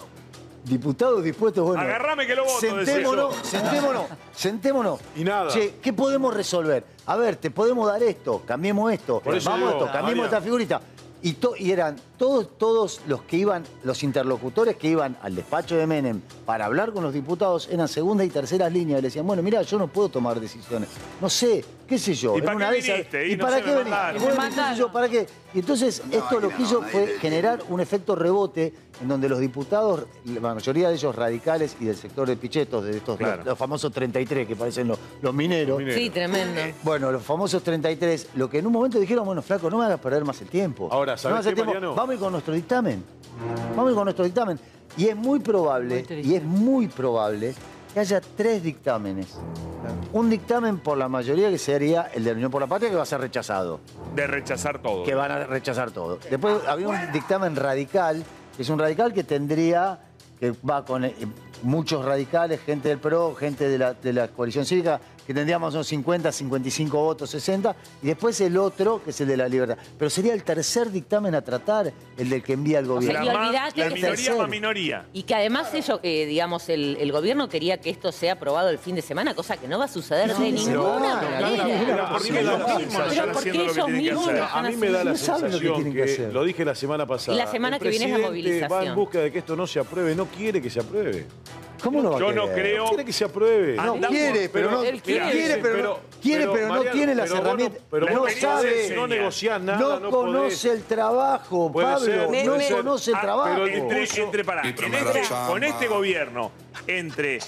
diputados dispuestos, bueno. Agarrame que lo voto, Sentémonos, sentémonos, sentémonos. Y nada. Che, ¿qué podemos resolver? A ver, te podemos dar esto, cambiemos esto, vamos digo, esto, cambiemos esta figurita. Y, to- y eran todos, todos los que iban, los interlocutores que iban al despacho de Menem para hablar con los diputados, eran segunda y tercera línea. Y le decían, bueno, mira, yo no puedo tomar decisiones. No sé, qué sé yo. ¿Y para una qué viniste? Y ¿Y no para qué venís? Y bueno, qué sé yo, ¿para qué? Y entonces esto lo que hizo fue generar un efecto rebote en donde los diputados, la mayoría de ellos radicales y del sector de pichetos, de estos Claro. los, los famosos 33 que parecen los, los mineros, Sí, tremendo. bueno, los famosos 33, lo que en un momento dijeron, bueno, flaco, no me hagas perder más el tiempo. Ahora, No ¿sabés me hagas el qué, tiempo. Mariano? Vamos a ir con nuestro dictamen. Vamos a ir con nuestro dictamen. Y es muy probable, Muy y es muy probable que haya tres dictámenes. Un dictamen por la mayoría que sería el de la Unión por la Patria que va a ser rechazado, De rechazar todo. que van a rechazar todo. Después había un dictamen radical, es un radical que tendría, que va con eh, muchos radicales, gente del PRO, gente de la, de la coalición cívica, que tendría más o menos 50, 55 votos, 60, y después el otro, que es el de la libertad. Pero sería el tercer dictamen a tratar, el del que envía el sea, gobierno. y La, olvidate la que- minoría Tercero. más minoría. Y que además ellos, eh, digamos, el, el gobierno quería que esto sea aprobado el fin de semana, cosa que no va a suceder de ninguna manera. claro, ¿por qué Pero ellos ¿por- mismos no pero están ¿por haciendo qué lo que ellos que mismos A mí me da la No saben lo que sensación tienen que, que hacer. lo dije la semana pasada. Y la semana que viene es la presidente va en movilización. busca de que esto no se apruebe, no quiere que se apruebe. ¿Cómo no va a Yo no creo. Quiere que se apruebe. No Andamos- quiere, pero no Él quiere, quiere, pero, no, quiere, pero, no Mariano, tiene las no- herramientas. pero no vos sabe, no negociás nada, no, no, conoce podés. el trabajo, Puede Pablo, ser, no ser. conoce el Ah, trabajo. Entre, entre, en este- chamba. con este gobierno, entre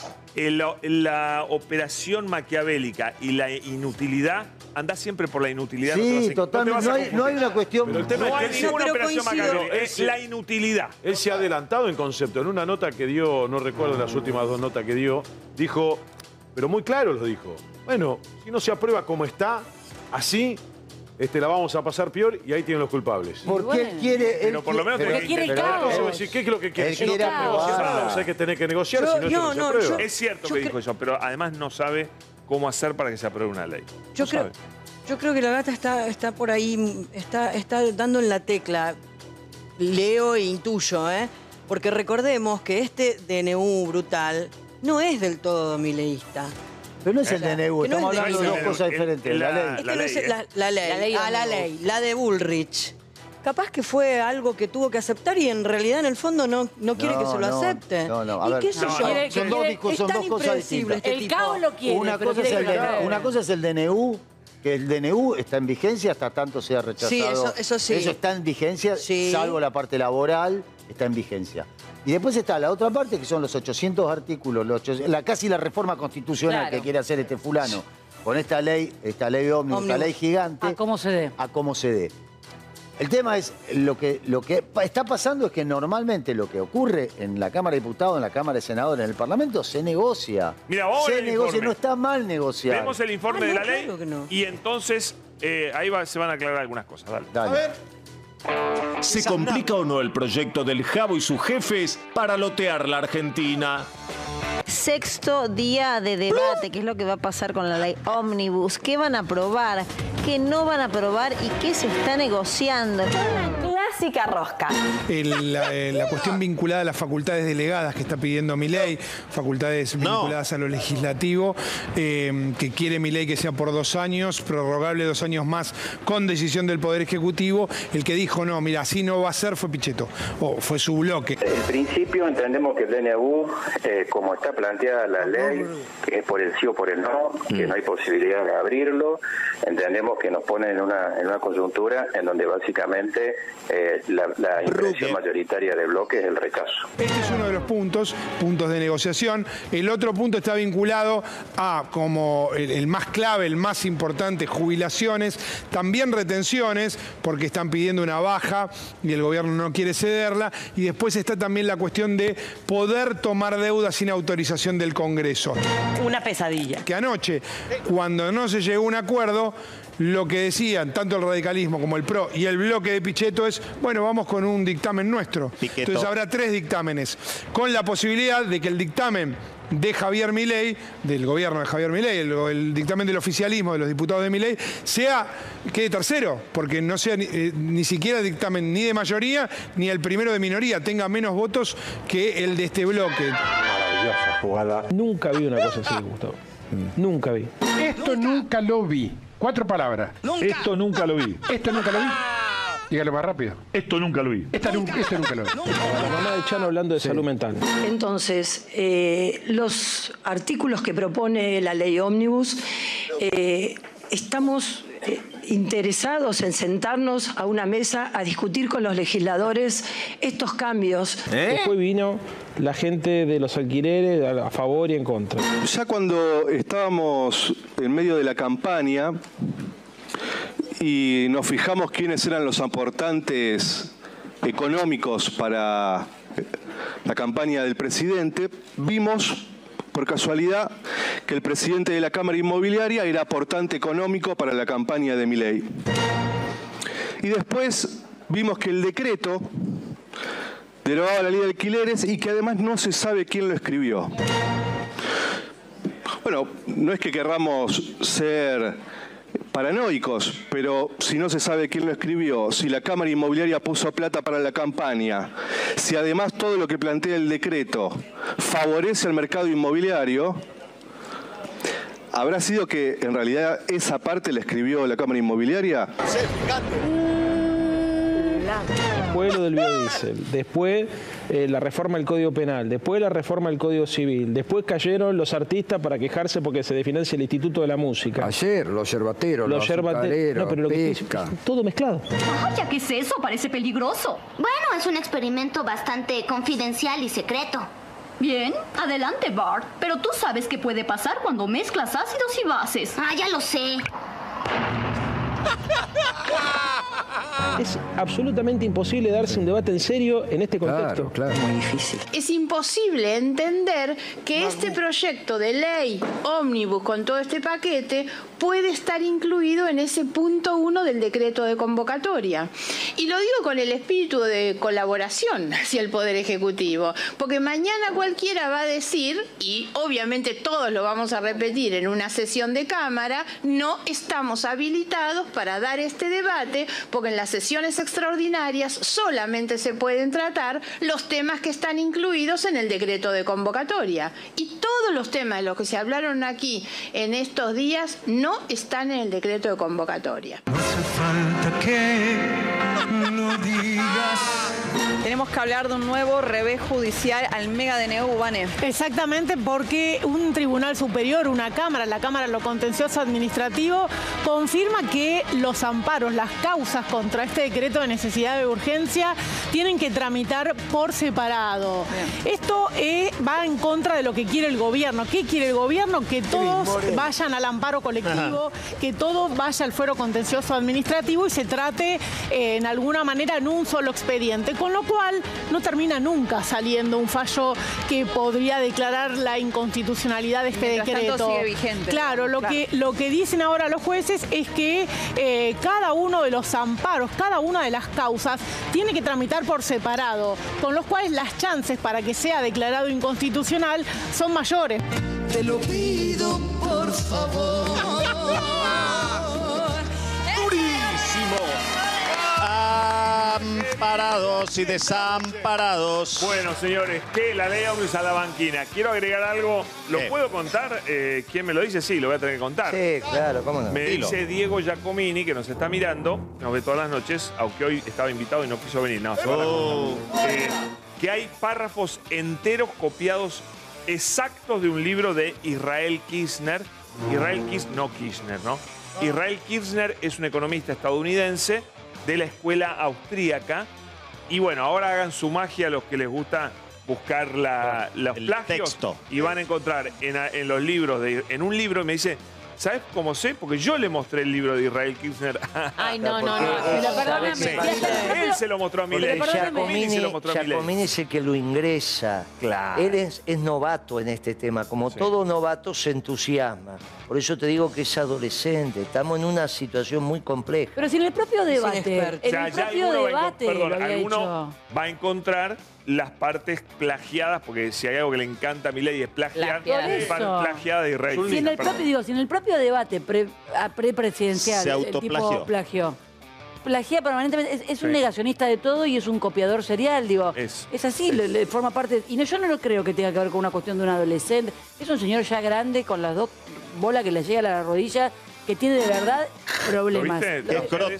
la operación maquiavélica y la inutilidad, andás siempre por la inutilidad. no Sí, a- totalmente. te No hay, no hay una cuestión. Pero el tema No es hay que él ninguna pero operación maquiavélica, es la inutilidad. Él se ha adelantado en concepto. En una nota que dio, no recuerdo las últimas dos notas que dio, dijo, pero muy claro lo dijo. Bueno, si no se aprueba como está, así, este, la vamos a pasar peor y ahí tienen los culpables. Porque bueno. él quiere. él Pero por lo menos tenés que quiere pero- caos. ¿qué es lo que quiere? Él Si no quiere está negociando, aprobar. o sea que tenés que negociar, Yo- si no, no, no se yo- Es cierto Yo que dijo eso, pero además no sabe cómo hacer para que se apruebe una ley. Yo No creo, sabe. yo creo que la gata está, está por ahí, está, está dando en la tecla. Leo e intuyo, ¿eh? Porque recordemos que este DNU brutal no es del todo mileísta. Pero no es el DNU, estamos es hablando de dos cosas diferentes. la- ley. La no ley, es la, la ley, ah, la la de Bullrich. Capaz que fue algo que tuvo que aceptar y en realidad en el fondo no, no quiere que se lo no, acepte. no, no, a ¿Y ver, qué sé yo? quiere- son dos quiere- son tan dos cosas distintas. este El caos lo quiere, Una pero cosa, es el, una cosa es el DNU, que el DNU está en vigencia hasta tanto sea rechazado. Sí, eso- eso sí. Eso está en vigencia, Sí. salvo la parte laboral, está en vigencia. Y después está la otra parte, que son los 800 artículos, los 800 la, casi la reforma constitucional Claro. que quiere hacer este fulano, con esta ley, esta ley ómnibus, esta ley gigante, A cómo se dé. a cómo se dé. El tema es, lo que, lo que está pasando es que normalmente lo que ocurre en la Cámara de Diputados, en la Cámara de Senadores, en el Parlamento, se negocia. Mira, vamos a se ver el negocia, informe. no está mal negociar. Vemos el informe Ah, de la ley claro que no. y entonces eh, ahí va- se van a aclarar algunas cosas. Dale. Dale. ¿Se complica o no el proyecto del Jabo y sus jefes para lotear la Argentina? Sexto día de debate, qué es lo que va a pasar con la ley Omnibus, qué van a aprobar, qué no van a aprobar y qué se está negociando. Clásica rosca. El- la, eh, la cuestión vinculada a las facultades delegadas que está pidiendo mi ley, facultades vinculadas a lo legislativo, eh, que quiere mi ley que sea por dos años, prorrogable dos años más con decisión del Poder Ejecutivo. El que dijo, no, mira, así no va a ser fue Pichetto, o fue su bloque. En principio entendemos que el DNU, eh, como está planteada la ley, que es por el sí o por el no, que no hay posibilidad de abrirlo, entendemos que nos pone en una, en una coyuntura en donde básicamente eh, la, la impresión mayoritaria del bloque es el rechazo. Este es uno de los puntos, puntos de negociación. El otro punto está vinculado a, como el, el más clave, el más importante, jubilaciones, también retenciones, porque están pidiendo una baja y el gobierno no quiere cederla. Y después está también la cuestión de poder tomar deuda sin autorización del Congreso. Una pesadilla. Que anoche, cuando no se llegó a un acuerdo, lo que decían tanto el radicalismo como el PRO y el bloque de Pichetto es, bueno, vamos con un dictamen nuestro. Piqueto. Entonces habrá tres dictámenes, con la posibilidad de que el dictamen de Javier Milei, del gobierno de Javier Milei, el, el dictamen del oficialismo de los diputados de Milei, sea, quede tercero, porque no sea ni, eh, ni siquiera dictamen ni de mayoría ni el primero de minoría, tenga menos votos que el de este bloque. Maravillosa jugada. Nunca vi una cosa así, Gustavo. Nunca vi. Esto nunca lo vi. Cuatro palabras. Esto nunca lo vi. Esto nunca lo vi. Dígalo más rápido. Esto nunca lo vi. Esta nunca, esto nunca lo vi. La mamá de Chano hablando de salud mental. Entonces, eh, los artículos que propone la ley Omnibus, eh, estamos eh, interesados en sentarnos a una mesa a discutir con los legisladores estos cambios. Después vino la gente de los alquileres a a favor y en contra. Ya cuando estábamos en medio de la campaña y nos fijamos quiénes eran los aportantes económicos para la campaña del presidente, vimos por casualidad que el presidente de la Cámara Inmobiliaria era aportante económico para la campaña de Milei. Y después vimos que el decreto derogaba la ley de alquileres y que además no se sabe quién lo escribió. Bueno, no es que querramos ser paranoicos, pero si no se sabe quién lo escribió, si la Cámara Inmobiliaria puso plata para la campaña, si además todo lo que plantea el decreto favorece al mercado inmobiliario, ¿habrá sido que en realidad esa parte la escribió la Cámara Inmobiliaria? Después lo del biodiesel, después eh, la reforma del Código Penal, después la reforma del Código Civil, después cayeron los artistas para quejarse porque se definancia el Instituto de la Música. Ayer, los yerbateros, los, yerbate- azucareros, No, pero lo que estoy- pesca. todo mezclado. Vaya, ¿qué es eso? Parece peligroso. Bueno, es un experimento bastante confidencial y secreto. Bien, adelante, Bart. Pero tú sabes qué puede pasar cuando mezclas ácidos y bases. Ah, ya lo sé. Es absolutamente imposible darse un debate en serio en este contexto. Claro, Muy difícil. Es imposible entender que este proyecto de ley ómnibus con todo este paquete puede estar incluido en ese punto uno del decreto de convocatoria. Y lo digo con el espíritu de colaboración hacia el Poder Ejecutivo, porque mañana cualquiera va a decir, y obviamente todos lo vamos a repetir en una sesión de Cámara, no estamos habilitados para dar este debate, porque en las sesiones extraordinarias solamente se pueden tratar los temas que están incluidos en el decreto de convocatoria. Y todos los temas de los que se hablaron aquí en estos días no están en el decreto de convocatoria. falta que lo digas. Tenemos que hablar de un nuevo revés judicial al mega DNU, Vane. Exactamente, porque un tribunal superior, una Cámara, la Cámara de lo Contencioso Administrativo, confirma que los amparos, las causas contra este decreto de necesidad de urgencia, tienen que tramitar por separado. Esto eh, va en contra de lo que quiere el gobierno. ¿Qué quiere el gobierno? Que todos vayan al amparo colectivo, que todo vaya al fuero contencioso administrativo y se trate eh, en alguna manera en un solo expediente, con lo cual no termina nunca saliendo un fallo que podría declarar la inconstitucionalidad de este Mientras tanto, decreto. sigue vigente, Claro, lo claro. que lo que dicen ahora los jueces es que eh, cada uno de los amparos, cada una de las causas tiene que tramitar por separado, con los cuales las chances para que sea declarado inconstitucional son mayores. Te lo pido, por favor. Durísimo. Amparados y desamparados. Bueno, señores, que la ley ómnibus a la banquina. Quiero agregar algo. ¿Lo ¿Qué? puedo contar? Eh, ¿Quién me lo dice? Sí, lo voy a tener que contar. Sí, claro, cómo no. Me Dilo. dice Diego Giacomini, que nos está mirando, nos ve todas las noches, aunque hoy estaba invitado y no quiso venir. No, se va a la Oh. Eh, que hay párrafos enteros copiados exactos de un libro de Israel Kirchner. Israel Kirchner, no Kirchner, ¿no? Israel Kirchner es un economista estadounidense de la escuela austríaca. Y bueno, ahora hagan su magia a los que les gusta buscar la, los El plagios. texto. Y van a encontrar en, en los libros, de, en un libro, me dice, ¿sabes cómo sé? Porque yo le mostré el libro de Israel Kirchner. Ay, no, no, no. Pero perdóname. Sí. Él se lo mostró a mi ley. Giacomini, se lo mostró a Milei. Giacomini es el que lo ingresa. Claro. Él es, es novato en este tema. Como todo novato se entusiasma. Por eso te digo que es adolescente. Estamos en una situación muy compleja. Pero si en el propio debate, en el propio debate perdón, alguno va a encontrar las partes plagiadas, porque si hay algo que le encanta a mi ley es plagiar, Plagiar. es Por eso. plagiada de Israel. Si en el propio, digo, si en el propio debate pre, a- prepresidencial Se el autoplagió. tipo plagió. Plagia permanentemente, es, es un Sí. negacionista de todo y es un copiador serial, digo. Es. Es así, le, le forma parte. Y no, yo no lo creo que tenga que ver con una cuestión de un adolescente. Es un señor ya grande con las dos bolas que le llega a la rodilla, que tiene de verdad problemas. viste?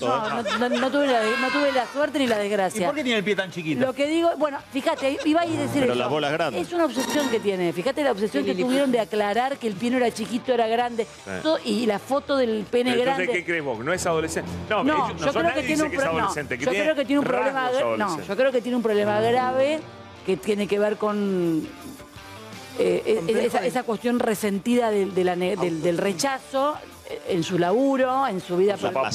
No, no, no- no tuve la, no tuve la suerte ni la ¿Y desgracia. por qué tiene el pie tan chiquito? Lo que digo, bueno, fíjate, iba a ir a decir Pero eso. la bola es grande. Es una obsesión que tiene. Fíjate la obsesión que tuvieron de aclarar que el pie no era chiquito, era grande. Todo- y la foto del pene Pero entonces, grande. ¿qué crees vos? ¿No es adolescente? No, No, yo creo que tiene un que es pro- no, adolescente. que yo creo que tiene un problema no, yo creo que tiene un problema grave que tiene que ver con eh, eh, esa, esa cuestión resentida del, de la ne- del- del rechazo en su laburo, en su vida Su papá, en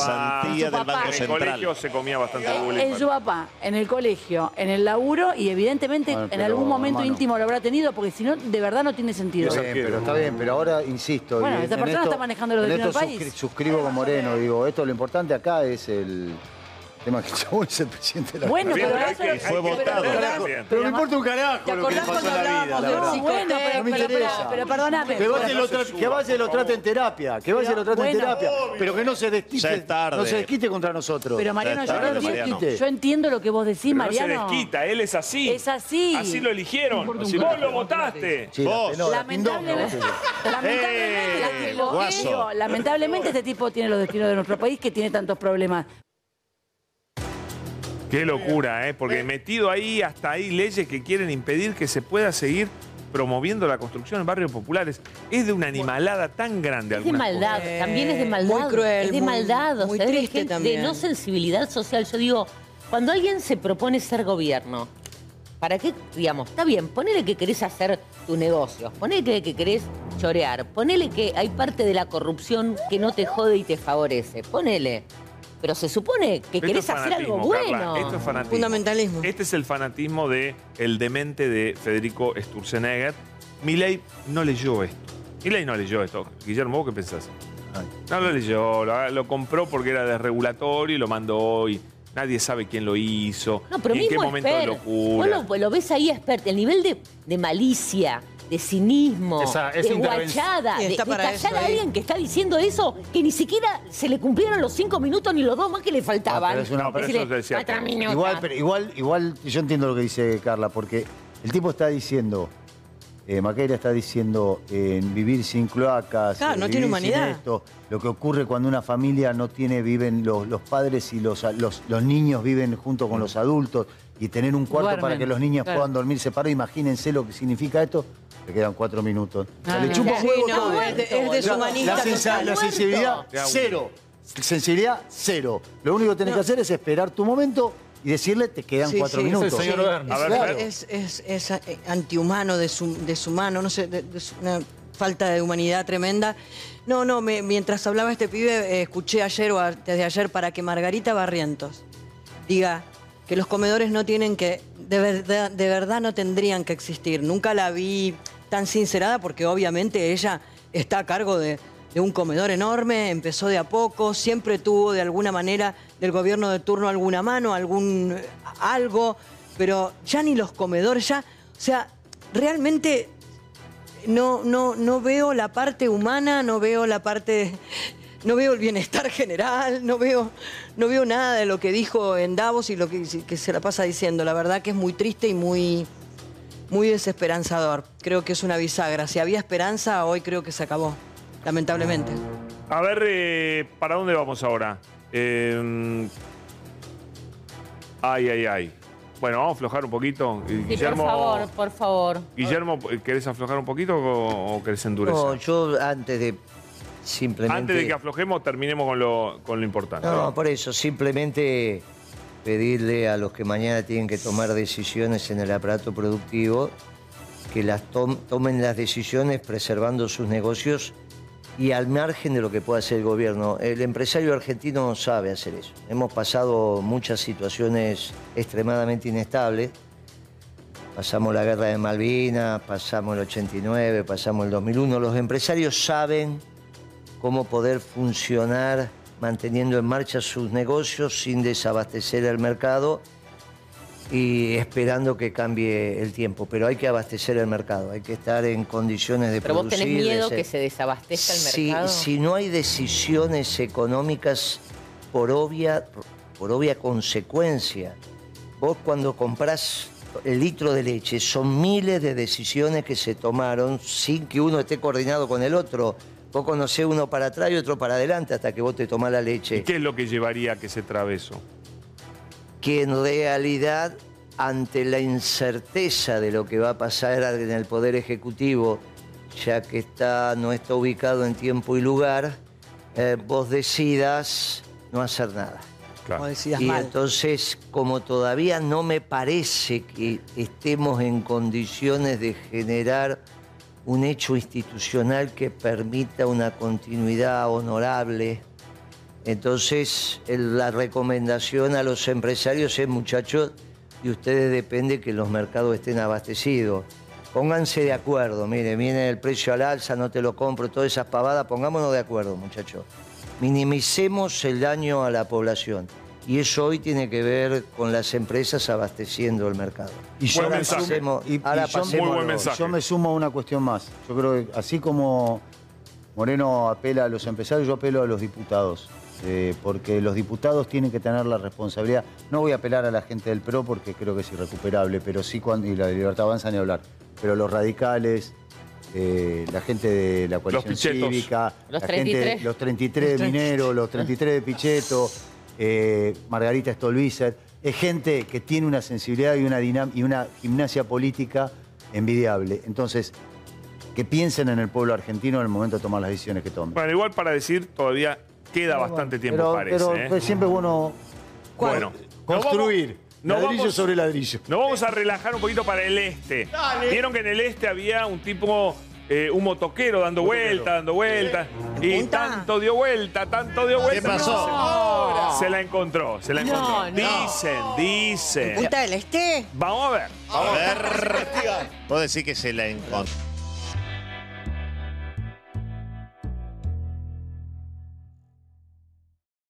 su papá. en el colegio se comía bastante bullying. En su papá, en el colegio, en el laburo y evidentemente Bueno, en pero, algún momento hermano. íntimo lo habrá tenido porque si no, de verdad no tiene sentido. Está bien, pero está bien, pero ahora insisto. Bueno, y esta en persona esto- está manejando los en destinos esto del país. suscri- suscribo con Moreno, digo, esto lo importante acá es el tema que chabón es el presidente de la Bueno, República. pero eso que fue votado. Pero me importa un carajo lo que le pasó en la bueno, pero, No me pero, interesa. pero, pero perdóname. Que vaya y lo y lo trate en terapia, que vaya y lo trate en terapia, pero que no se Ya desquite, es tarde. no se desquite contra nosotros. Pero Mariano, yo, no Mariano. entiendo, yo entiendo lo que vos decís, Pero no se Mariano. desquita, él es así. Es así. Así lo eligieron. Vos lo votaste. Vos. Lamentablemente, lamentablemente este tipo tiene los destinos de nuestro país que tiene tantos problemas. Qué locura, ¿eh? Porque metido ahí, hasta ahí, leyes que quieren impedir que se pueda seguir promoviendo la construcción en barrios populares. Es de una animalada tan grande. Es de maldad, cosas. también es de maldad. muy cruel, Es de muy- maldad, o muy sea, es de triste también. De no sensibilidad social. Yo digo, cuando alguien se propone ser gobierno, ¿para qué, digamos, está bien, ponele que querés hacer tu negocio, ponele que, que querés chorear, ponele que hay parte de la corrupción que no te jode y te favorece, ponele. Pero se supone que Esto querés hacer algo Carla, bueno. esto es fanatismo. Fundamentalismo. Este es el fanatismo de el demente de Federico Sturzenegger. Milei no leyó esto. Milei no leyó esto. Guillermo, ¿vos qué pensás? No lo leyó, lo, lo compró porque era desregulatorio y lo mandó y nadie sabe quién lo hizo. No, pero y en qué momento de locura. Vos lo, lo ves ahí expert. El nivel de, de malicia, de cinismo, Esa- esa de guachada, Sí, de, callar a alguien que está diciendo eso, que ni siquiera se le cumplieron los cinco minutos ni los dos más que le faltaban. pero es una- pero Decirle, eso es cierto. "Cuatro minutos". Igual, pero igual, igual yo entiendo lo que dice Carla, porque el tipo está diciendo, eh, está diciendo en vivir sin cloacas, Claro, eh, no tiene sin humanidad. esto, lo que ocurre cuando una familia no tiene, viven los, los padres y los, los, los niños viven junto con los adultos y tener un cuarto Duermen, para que los niños claro. puedan dormir separados, imagínense lo que significa esto. Le quedan cuatro minutos. Ah, le chupa Sí, no, todo. es de- es deshumanista La, sensibilidad, cero. Sensibilidad, cero. Lo único que tenés que hacer es esperar tu momento y decirle te quedan Sí, cuatro sí. minutos. Es el señor Bernie. A ver, Claro. Fer. Es, es, es, eh, antihumano, deshumano, no sé, de- de- es una falta de humanidad tremenda. No, no, me- mientras hablaba este pibe, eh, escuché ayer o antes de ayer para que Margarita Barrientos diga que los comedores no tienen que, de verdad, de verdad no tendrían que existir. Nunca la vi tan sincerada porque obviamente ella está a cargo de, de un comedor enorme, empezó de a poco, siempre tuvo de alguna manera del gobierno de turno alguna mano, algún eh, algo, pero ya ni los comedores, ya, o sea, realmente no, no, no veo la parte humana, no veo la parte, no veo el bienestar general, no veo, no veo nada de lo que dijo en Davos y lo que, se la pasa diciendo. La verdad que es muy triste y muy, muy desesperanzador. Creo que es una bisagra. Si había esperanza, hoy creo que se acabó, lamentablemente. A ver, eh, ¿para dónde vamos ahora? Eh, ay, ay, ay. Bueno, vamos a aflojar un poquito. Sí, por favor, por favor. Guillermo, ¿querés aflojar un poquito o, o querés endurecer? No, yo antes de simplemente... Antes de que aflojemos, terminemos con lo, con lo importante. No, por eso, simplemente pedirle a los que mañana tienen que tomar decisiones en el aparato productivo que las tom- tomen las decisiones preservando sus negocios y al margen de lo que pueda hacer el gobierno. El empresario argentino no sabe hacer eso. Hemos pasado muchas situaciones extremadamente inestables. Pasamos la guerra de Malvinas, pasamos el 89, pasamos el 2001. Los empresarios saben cómo poder funcionar manteniendo en marcha sus negocios sin desabastecer el mercado y esperando que cambie el tiempo. Pero hay que abastecer el mercado, hay que estar en condiciones de Pero vos producir. tenés de miedo que se desabastezca el si, mercado. si no hay decisiones económicas por obvia, por obvia consecuencia, vos cuando comprás el litro de leche son miles de decisiones que se tomaron sin que uno esté coordinado con el otro. Vos conocés uno para atrás y otro para adelante hasta que vos te tomás la leche. ¿Y qué es lo que llevaría a que se trabe eso? Que en realidad, ante la incerteza de lo que va a pasar en el Poder Ejecutivo, ya que está, no está ubicado en tiempo y lugar, eh, vos decidas no hacer nada. O decidas y mal. entonces, como todavía no me parece que estemos en condiciones de generar un hecho institucional que permita una continuidad honorable, entonces el- la recomendación a los empresarios es, muchachos, de ustedes depende que los mercados estén abastecidos. Pónganse de acuerdo, mire, viene el precio al alza, no te lo compro, todas esas pavadas, pongámonos de acuerdo, muchachos. Minimicemos el daño a la población. Y eso hoy tiene que ver con las empresas abasteciendo el mercado. Y yo, Ahora me sumo, y- y yo- yo me sumo a una cuestión más. Yo creo que así como Moreno apela a los empresarios, yo apelo a los diputados. Eh, porque los diputados tienen que tener la responsabilidad. No voy a apelar a la gente del PRO porque creo que es irrecuperable, pero sí cuando, y la de Libertad Avanza ni hablar. Pero los radicales, eh, la gente de la coalición pichetos. cívica, Los la 33. gente, los 33 de Los Minero, los 33 de Pichetto, eh, Margarita Stolbizer. Es gente que tiene una sensibilidad y una, dinam- y una gimnasia política envidiable. Entonces, que piensen en el pueblo argentino en el momento de tomar las decisiones que tomen. Bueno, igual para decir, todavía queda bastante tiempo, pero, parece. pero, ¿eh? pues, siempre es bueno Bueno, construir. nos ladrillo vamos- sobre ladrillo. Nos vamos a relajar un poquito para el este. Vieron que en el este había un tipo, eh, un motoquero dando vuelta, dando vuelta. Y tanto dio vuelta, tanto dio vuelta. ¿Qué pasó? no, Se la encontró, se la No, encontró. no. Dicen, dicen. ¿Punta del Este? Vamos a ver. A ver. Vos decís que se la encontró.